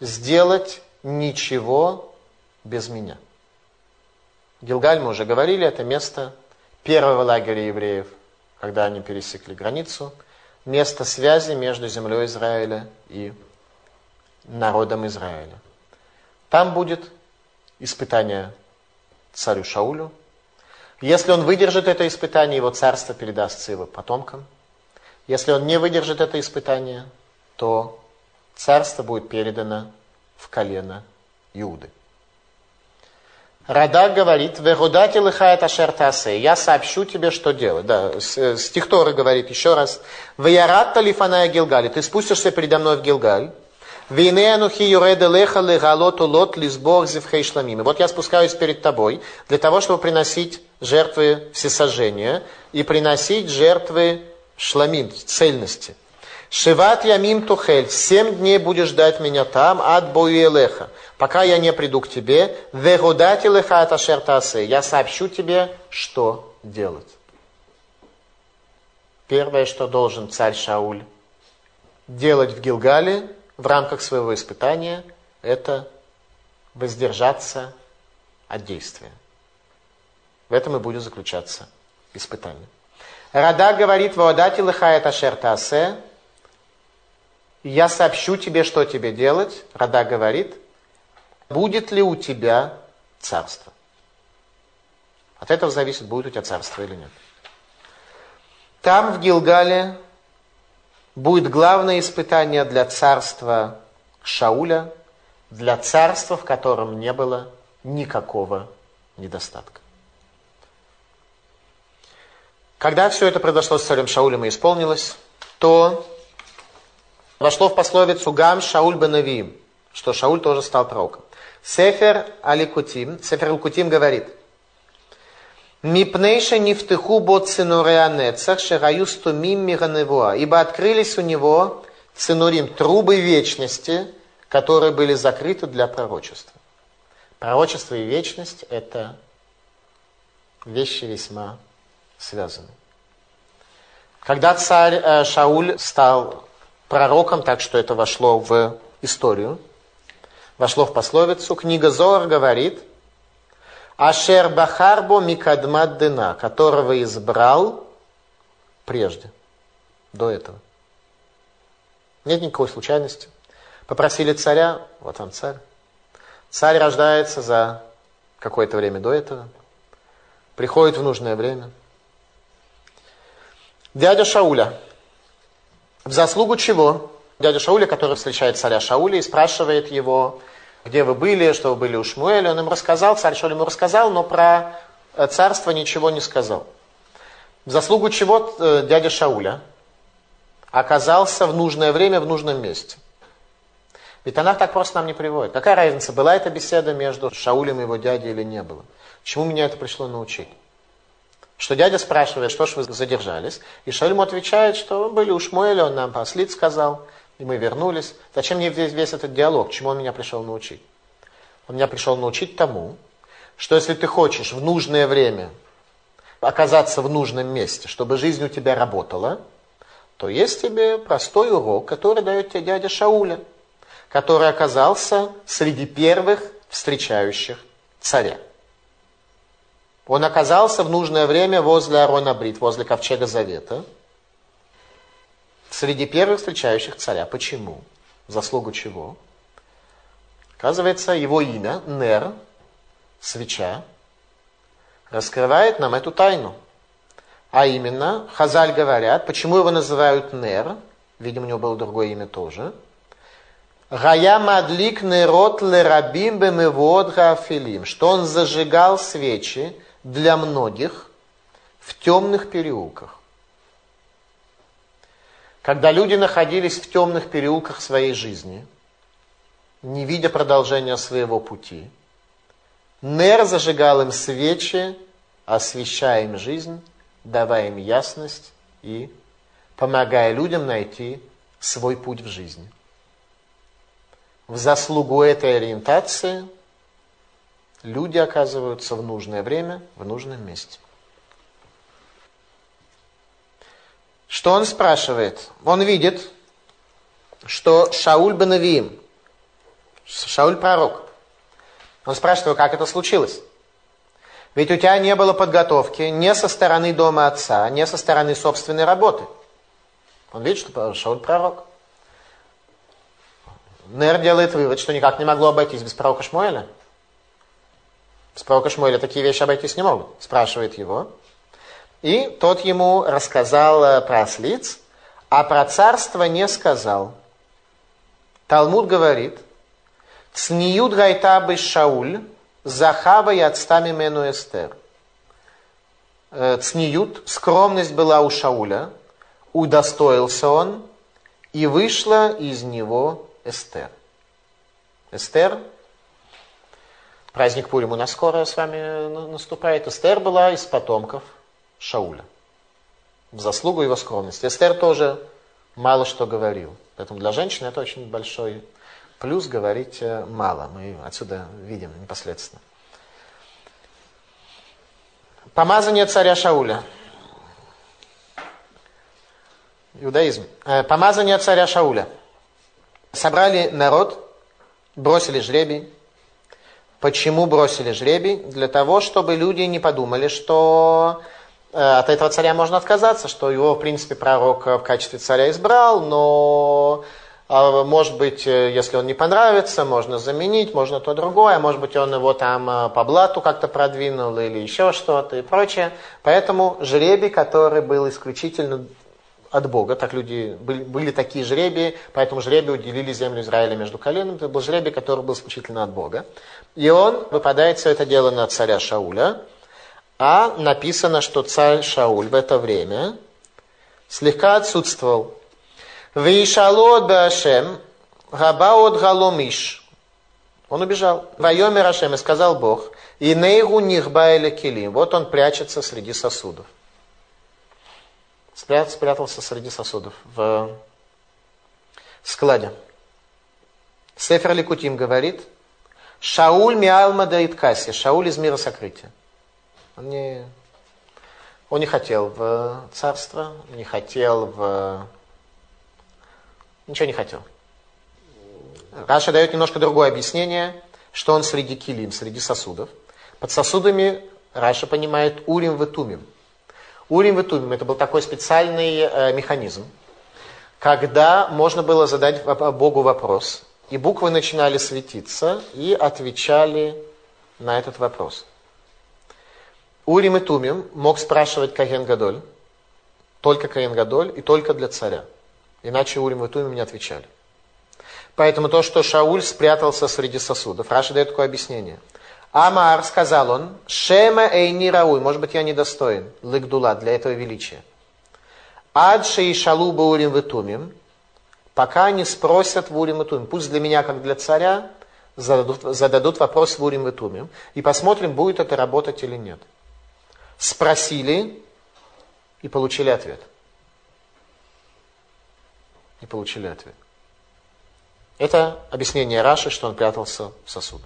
сделать ничего без меня. Гилгаль, мы уже говорили, это место первого лагеря евреев, когда они пересекли границу, место связи между землей Израиля и народом Израиля. Там будет испытание царю Шаулю. Если он выдержит это испытание, его царство передастся его потомкам. Если он не выдержит это испытание, то царство будет передано в колено Иуды. Радак говорит, «Вегудати лыхает ашер тасе». Я сообщу тебе, что делать. Да, стих Торы говорит еще раз. «Ваяратта лифаная Гилгали». Ты спустишься передо мной в Гилгаль. «Вейнеанухи юреде леха легалоту лот лизбор зевхей шламим». Вот я спускаюсь перед тобой для того, чтобы приносить жертвы всесожжения и приносить жертвы шламим, цельности. Шиват ямим тухель, семь дней будешь ждать меня там, от боюелеха, пока я не приду к тебе, вегудати леха от я сообщу тебе, что делать. Первое, что должен царь Шауль делать в Гилгале в рамках своего испытания, это воздержаться от действия. В этом и будет заключаться испытание. Рада говорит, «Воодати лыхает ашер таасе», я сообщу тебе, что тебе делать. Рада говорит, будет ли у тебя царство. От этого зависит, будет у тебя царство или нет. Там, в Гилгале, будет главное испытание для царства Шауля, для царства, в котором не было никакого недостатка. Когда все это произошло с царем Шаулем и исполнилось, то вошло в пословицу «Гам Шауль Бенавиим», что Шауль тоже стал пророком. Сефер Аликутим, Сефер Аликутим говорит, Мипнейша нефтыху бот цинуреанецах шераю стумим мираневуа. Ибо открылись у него цинурим, трубы вечности, которые были закрыты для пророчества. Пророчество и вечность – это вещи весьма связаны. Когда царь э, Шауль стал пророком, так что это вошло в историю, вошло в пословицу, книга Зор говорит, Ашер Бахарбо Микадмат Дына, которого избрал прежде, до этого. Нет никакой случайности. Попросили царя, вот он царь. Царь рождается за какое-то время до этого, приходит в нужное время – Дядя Шауля. В заслугу чего? Дядя Шауля, который встречает царя Шауля и спрашивает его, где вы были, что вы были у Шмуэля. Он им рассказал, царь Шауль ему рассказал, но про э, царство ничего не сказал. В заслугу чего э, дядя Шауля оказался в нужное время в нужном месте. Ведь она так просто нам не приводит. Какая разница, была эта беседа между Шаулем и его дядей или не было? Чему меня это пришло научить? Что дядя спрашивает, что ж вы задержались? И Шауль ему отвечает, что были у Шмуэля, он нам послит сказал, и мы вернулись. Зачем мне весь, весь этот диалог? Чему он меня пришел научить? Он меня пришел научить тому, что если ты хочешь в нужное время оказаться в нужном месте, чтобы жизнь у тебя работала, то есть тебе простой урок, который дает тебе дядя Шауля, который оказался среди первых встречающих царя. Он оказался в нужное время возле Арона Брит, возле Ковчега Завета, среди первых встречающих царя. Почему? Заслугу чего? Оказывается, его имя, Нер, свеча, раскрывает нам эту тайну. А именно, Хазаль говорят, почему его называют Нер, видимо, у него было другое имя тоже, Гая мадлик нерот лерабим бемевод гафилим, что он зажигал свечи для многих в темных переулках. Когда люди находились в темных переулках своей жизни, не видя продолжения своего пути, Нер зажигал им свечи, освещая им жизнь, давая им ясность и помогая людям найти свой путь в жизни. В заслугу этой ориентации – люди оказываются в нужное время, в нужном месте. Что он спрашивает? Он видит, что Шауль Бенавиим, Шауль пророк, он спрашивает его, как это случилось. Ведь у тебя не было подготовки ни со стороны дома отца, ни со стороны собственной работы. Он видит, что Шауль пророк. Нер делает вывод, что никак не могло обойтись без пророка Шмуэля. Без пророка Шмуэля такие вещи обойтись не могут. Спрашивает его. И тот ему рассказал э, про ослиц, а про царство не сказал. Талмуд говорит, «Цниют гайта бы Шауль, захава и отстами мену эстер». Э, цниют, скромность была у Шауля, удостоился он, и вышла из него Эстер. Эстер, праздник Пурим у нас скоро с вами наступает. Эстер была из потомков Шауля. В заслугу его скромности. Эстер тоже мало что говорил. Поэтому для женщины это очень большой плюс говорить э, мало. Мы отсюда видим непосредственно. Помазание царя Шауля. Иудаизм. Э, помазание царя Шауля. Собрали народ, бросили жребий. Почему бросили жребий? Для того, чтобы люди не подумали, что от этого царя можно отказаться, что его, в принципе, пророк в качестве царя избрал, но а, может быть, э, если он не понравится, можно заменить, можно то другое, может быть, он его там э, по блату как-то продвинул или еще что-то и прочее. Поэтому жребий, который был исключительно от Бога. Так люди, были, были такие жребии, поэтому жребий уделили землю Израиля между коленами. Это был жребий, который был исключительно от Бога. И он выпадает все это дело на царя Шауля. А написано, что царь Шауль в это время слегка отсутствовал. Вишалот Башем, Габаот Галомиш. Он убежал. Вайомер Ашем и сказал Бог, и нейгу нихба или килим. Вот он прячется среди сосудов спрятался среди сосудов в складе. Сефер Ликутим говорит, Шауль Миалма Даиткаси, Шауль из мира сокрытия. Он не, он не хотел в царство, не хотел в... Ничего не хотел. Раши дает немножко другое объяснение, что он среди כלים, среди сосудов. Под сосудами Раши понимает урим и тумим. Урим и это был такой специальный э, механизм, когда можно было задать Богу вопрос, и буквы начинали светиться и отвечали на этот вопрос. Урим и Тумим мог спрашивать Коген Гадоль, только Коген Гадоль и только для царя. Иначе Урим и Тумим не отвечали. Поэтому то, что Шауль спрятался среди сосудов, Раша дает такое объяснение – Амар, сказал он, Шема эйни рауй, может быть, я недостоин, лыгдула, для этого величия. Ад шей шалу баурим витумим, пока не спросят в урим витумим. Пусть для меня, как для царя, зададут, зададут вопрос в урим витумим, и посмотрим, будет это работать или нет. Спросили и получили ответ. И получили ответ. Это объяснение Раши, что он прятался в сосуд.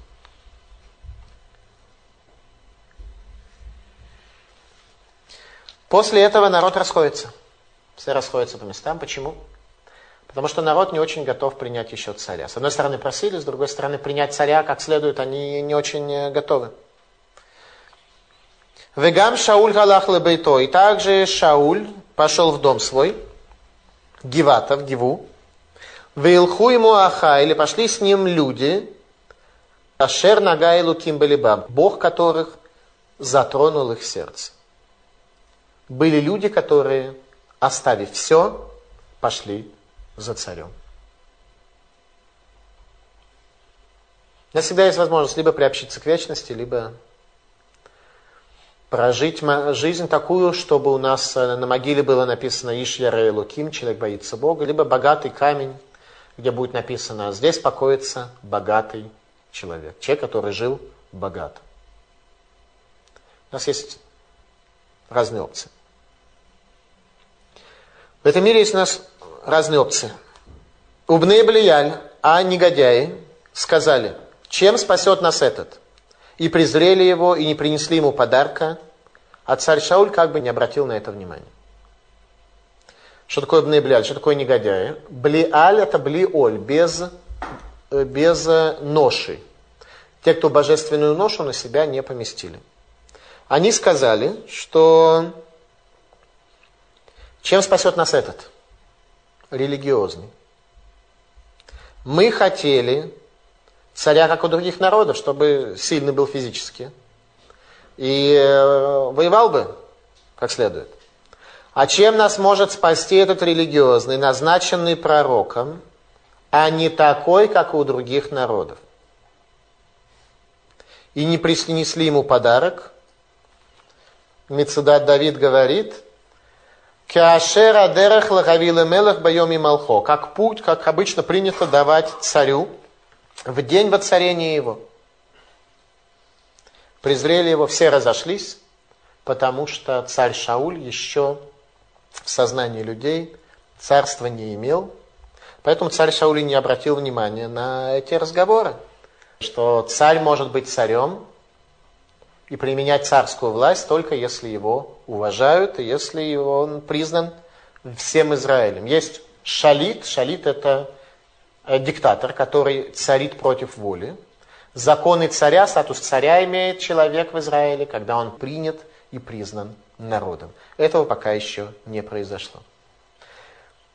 После этого народ расходится. Все расходятся по местам. Почему? Потому что народ не очень готов принять еще царя. С одной стороны просили, с другой стороны принять царя как следует они не очень готовы. Вегам Шауль галах лебейто. И также Шауль пошел в дом свой, Гивата, в Гиву. Вилху ему аха, или пошли с ним люди, Ашер Нагайлу Кимбалибам, Бог которых затронул их сердце. Были люди, которые, оставив все, пошли за царем. У нас всегда есть возможность либо приобщиться к вечности, либо прожить жизнь такую, чтобы у нас э, на могиле было написано «Иш яре луким», человек боится Бога, либо богатый камень, где будет написано «Здесь покоится богатый человек», человек, который жил богато. У нас есть разные опции. В этом мире есть у нас разные опции. Убные Блияль, а негодяи сказали, чем спасет нас этот? И презрели его, и не принесли ему подарка, а царь Шауль как бы не обратил на это внимания. Что такое бнебляль? Что такое негодяи? Блиаль это блиоль, без, э, без э, ноши. Те, кто божественную ношу на себя не поместили. Они сказали, что чем спасет нас этот? Религиозный. Мы хотели царя, как у других народов, чтобы сильный был физически. И э, воевал бы как следует. А чем нас может спасти этот религиозный, назначенный пророком, а не такой, как у других народов? И не принесли ему подарок. Мецедат Давид говорит – Кеашера дерех лагавила мелах боем и малхо. Как путь, как обычно принято давать царю в день воцарения его. Презрели его, все разошлись, потому что царь Шауль еще в сознании людей царства не имел. Поэтому царь Шауль не обратил внимания на эти разговоры, что царь может быть царем, и применять царскую власть только если его уважают и если он признан всем Израилем. Есть шалит, шалит это диктатор, который царит против воли. Законы царя, статус царя имеет человек в Израиле, когда он принят и признан народом. Этого пока еще не произошло.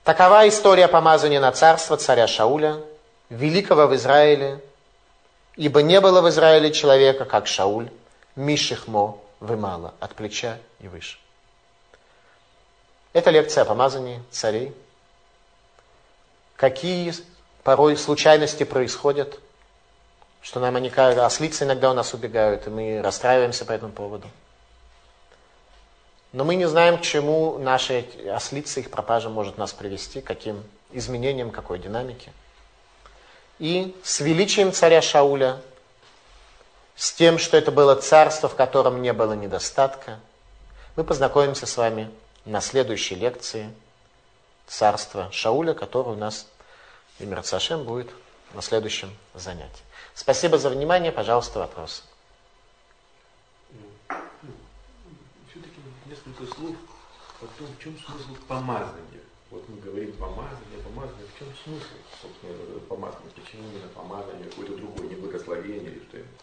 Такова история помазания на царство царя Шауля, великого в Израиле, ибо не было в Израиле человека, как Шауль, Мишихмо вымало, от плеча и выше. Это лекция о помазании царей. Какие порой случайности происходят, что нам они ослицы иногда у нас убегают, и мы расстраиваемся по этому поводу. Но мы не знаем, к чему наши ослицы, их пропажа может нас привести, каким изменениям, какой динамике. И с величием царя Шауля с тем, что это было царство, в котором не было недостатка, мы познакомимся с вами на следующей лекции царства Шауля, которое у нас в Мирцашем будет на следующем занятии. Спасибо за внимание. Пожалуйста, вопросы. Все-таки несколько слов о том, в чем смысл помазания. Вот мы говорим помазание, помазание. В чем смысл, собственно, этого помазания? Почему именно помазание, какое-то другое, не благословение или что-нибудь?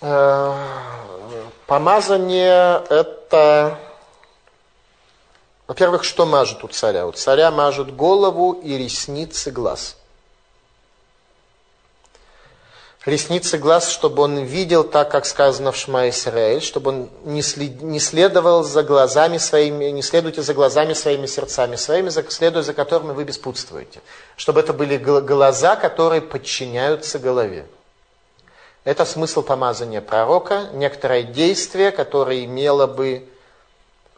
Э, помазание это, во-первых, что мажут у царя? У царя мажут голову и ресницы глаз. Ресницы глаз, чтобы он видел так, как сказано в Шма Исраэль, чтобы он не, след, не следовал за глазами своими, не следуйте за глазами своими сердцами своими, следуя за которыми вы беспутствуете. Чтобы это были глаза, которые подчиняются голове. Это смысл помазания пророка, некоторое действие, которое имело бы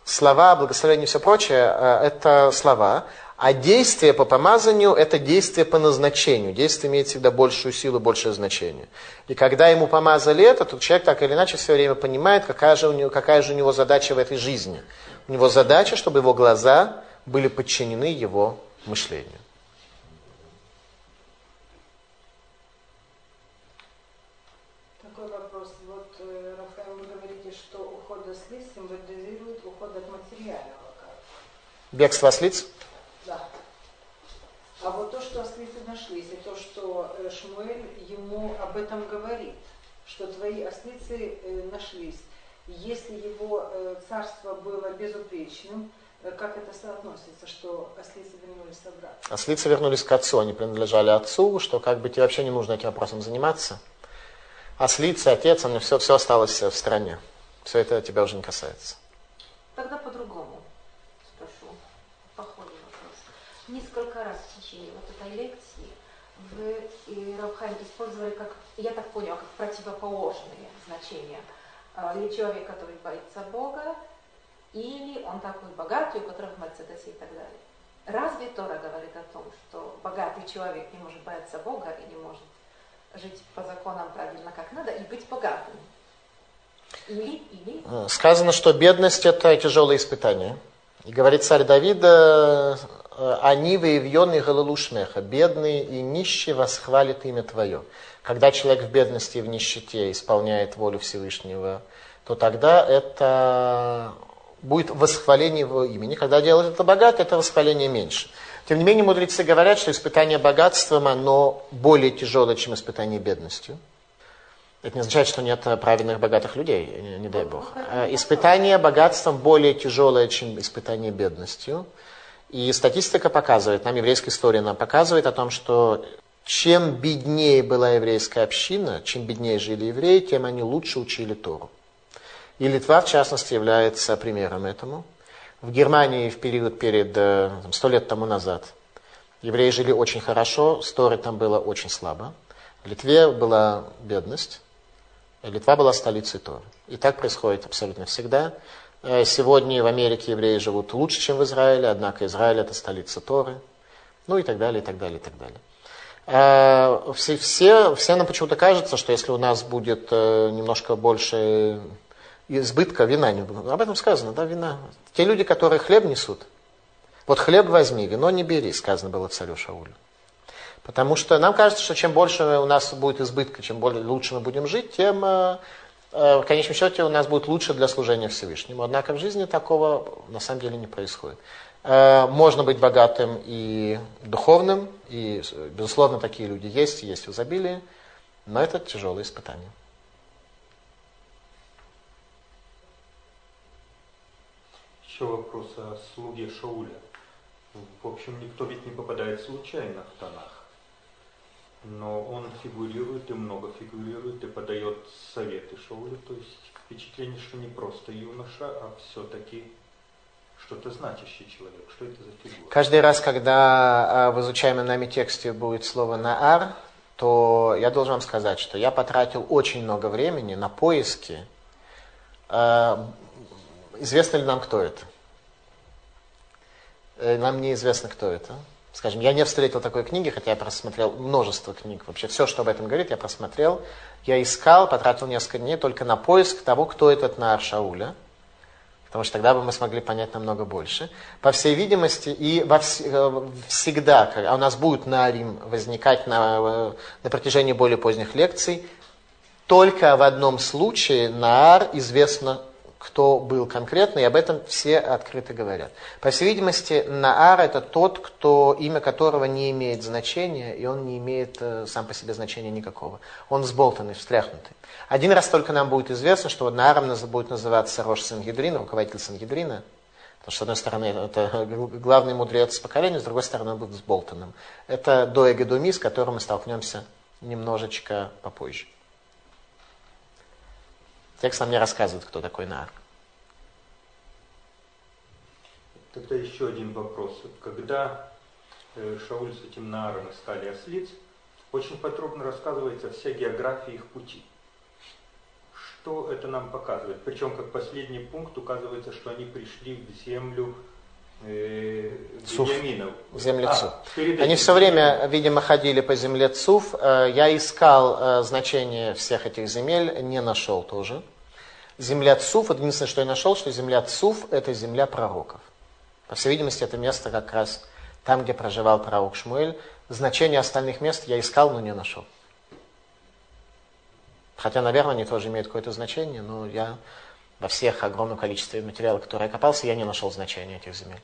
слова, благословение и все прочее, э, это слова. А действие по помазанию – это действие по назначению. Действие имеет всегда большую силу, большее значение. И когда ему помазали это, то человек так или иначе все время понимает, какая же у него, какая же у него задача в этой жизни. У него задача, чтобы его глаза были подчинены его мышлению. Бегство ослиц? Да. А вот то, что ослицы нашлись, и то, что э, Шмуэль ему об этом говорит, что твои ослицы э, нашлись. Если его э, царство было безупречным, как это соотносится, что ослицы вернулись обратно? Ослицы вернулись к отцу, они принадлежали отцу, что как бы тебе вообще не нужно этим вопросом заниматься. Ослицы, отец, оно все, все осталось в стране. Все это тебя уже не касается. Тогда по-другому. несколько раз в течение вот этой лекции вы и Рабхайм использовали, как, я так поняла, как противоположные значения. А, или человек, который боится Бога, или он такой богатый, у которого Мерседес и так далее. Разве Тора говорит о том, что богатый человек не может бояться Бога и не может жить по законам правильно, как надо, и быть богатым? Или, или... Сказано, что бедность – это тяжелое испытание. И говорит царь Давида, Э, они выявлены галалушмеха, бедные и нищие восхвалят имя Твое. Когда человек в бедности и в нищете исполняет волю Всевышнего, то тогда это будет восхваление его имени. Когда делает это богато, это восхваление меньше. Тем не менее, мудрецы говорят, что испытание богатством, оно более тяжелое, чем испытание бедностью. Это не означает, что нет правильных богатых людей, не, не дай бог. А испытание богатством более тяжелое, чем испытание бедностью. И статистика показывает, нам еврейская история нам показывает о том, что чем беднее была еврейская община, чем беднее жили евреи, тем они лучше учили Тору. И Литва, в частности, является примером этому. В Германии в период перед э, сто лет тому назад евреи жили очень хорошо, с Торой там было очень слабо. В Литве была бедность, Литва была столицей Торы. И так происходит абсолютно всегда. Э, сегодня в Америке евреи живут лучше, чем в Израиле, однако Израиль это столица Торы. Ну и так далее, и так далее, и так далее. Э, все, все, все нам почему-то кажется, что если у нас будет немножко больше избытка вина. Об этом сказано, да, вина. Те люди, которые хлеб несут, вот хлеб возьми, вино не бери, сказано было царю Шаулю. Потому что нам кажется, что чем больше у нас будет избытка, чем более, лучше мы будем жить, тем э, э, в конечном счете у нас будет лучше для служения Всевышнему. Однако в жизни такого на самом деле не происходит. Э, можно быть богатым и духовным, и, безусловно, такие люди есть, есть в изобилии, но это тяжелое испытание. еще вопрос о слуге Шауля. В общем, никто ведь не попадает случайно в тонах. Но он фигурирует и много фигурирует и подает советы Шаулю. То есть впечатление, что не просто юноша, а все-таки что-то значащий человек. Что это за фигура? Каждый раз, когда а, в изучаемом нами тексте будет слово «наар», то я должен вам сказать, что я потратил очень много времени на поиски а, Известно ли нам, кто это? Э, нам неизвестно, кто это. Скажем, я не встретил такой книги, хотя я просмотрел множество книг. Вообще все, что об этом говорит, я просмотрел. Я искал, потратил несколько дней только на поиск того, кто этот Наар Шауля. Потому что тогда бы мы смогли понять намного больше. По всей видимости, и во вс... Э, всегда, а у нас будет Наарим возникать на, э, на протяжении более поздних лекций, только в одном случае Наар известно кто был конкретно, и об этом все открыто говорят. По всей видимости, Наар это тот, кто, имя которого не имеет значения, и он не имеет э, сам по себе значения никакого. Он взболтанный, встряхнутый. Один раз только нам будет известно, что Нааром будет называться Рош Сангидрин, руководитель Сангидрина, Потому что, с одной стороны, это главный мудрец поколения, с другой стороны, он был взболтанным. Это Доэгедуми, с которым мы столкнемся немножечко попозже. Текст нам не рассказывает, кто такой Наар. Тогда еще один вопрос. Когда э, Шауль с этим Нааром искали ослиц, очень подробно рассказывается вся география их пути. Что это нам показывает? Причем, как последний пункт, указывается, что они пришли в землю э, Вениаминов. Земле а, Цуф. Они все время, видимо, ходили по земле Цуф. Э, я искал значение всех этих земель, не нашел тоже. Земля Цуф, единственное, что я нашел, что земля Цуф – это земля пророков. По всей видимости, это место как раз там, где проживал пророк Шмуэль. Значение остальных мест я искал, но не нашел. Хотя, наверное, они тоже имеют какое-то значение, но я во всех огромном количестве материалов, которые я копался, я не нашел значения этих земель.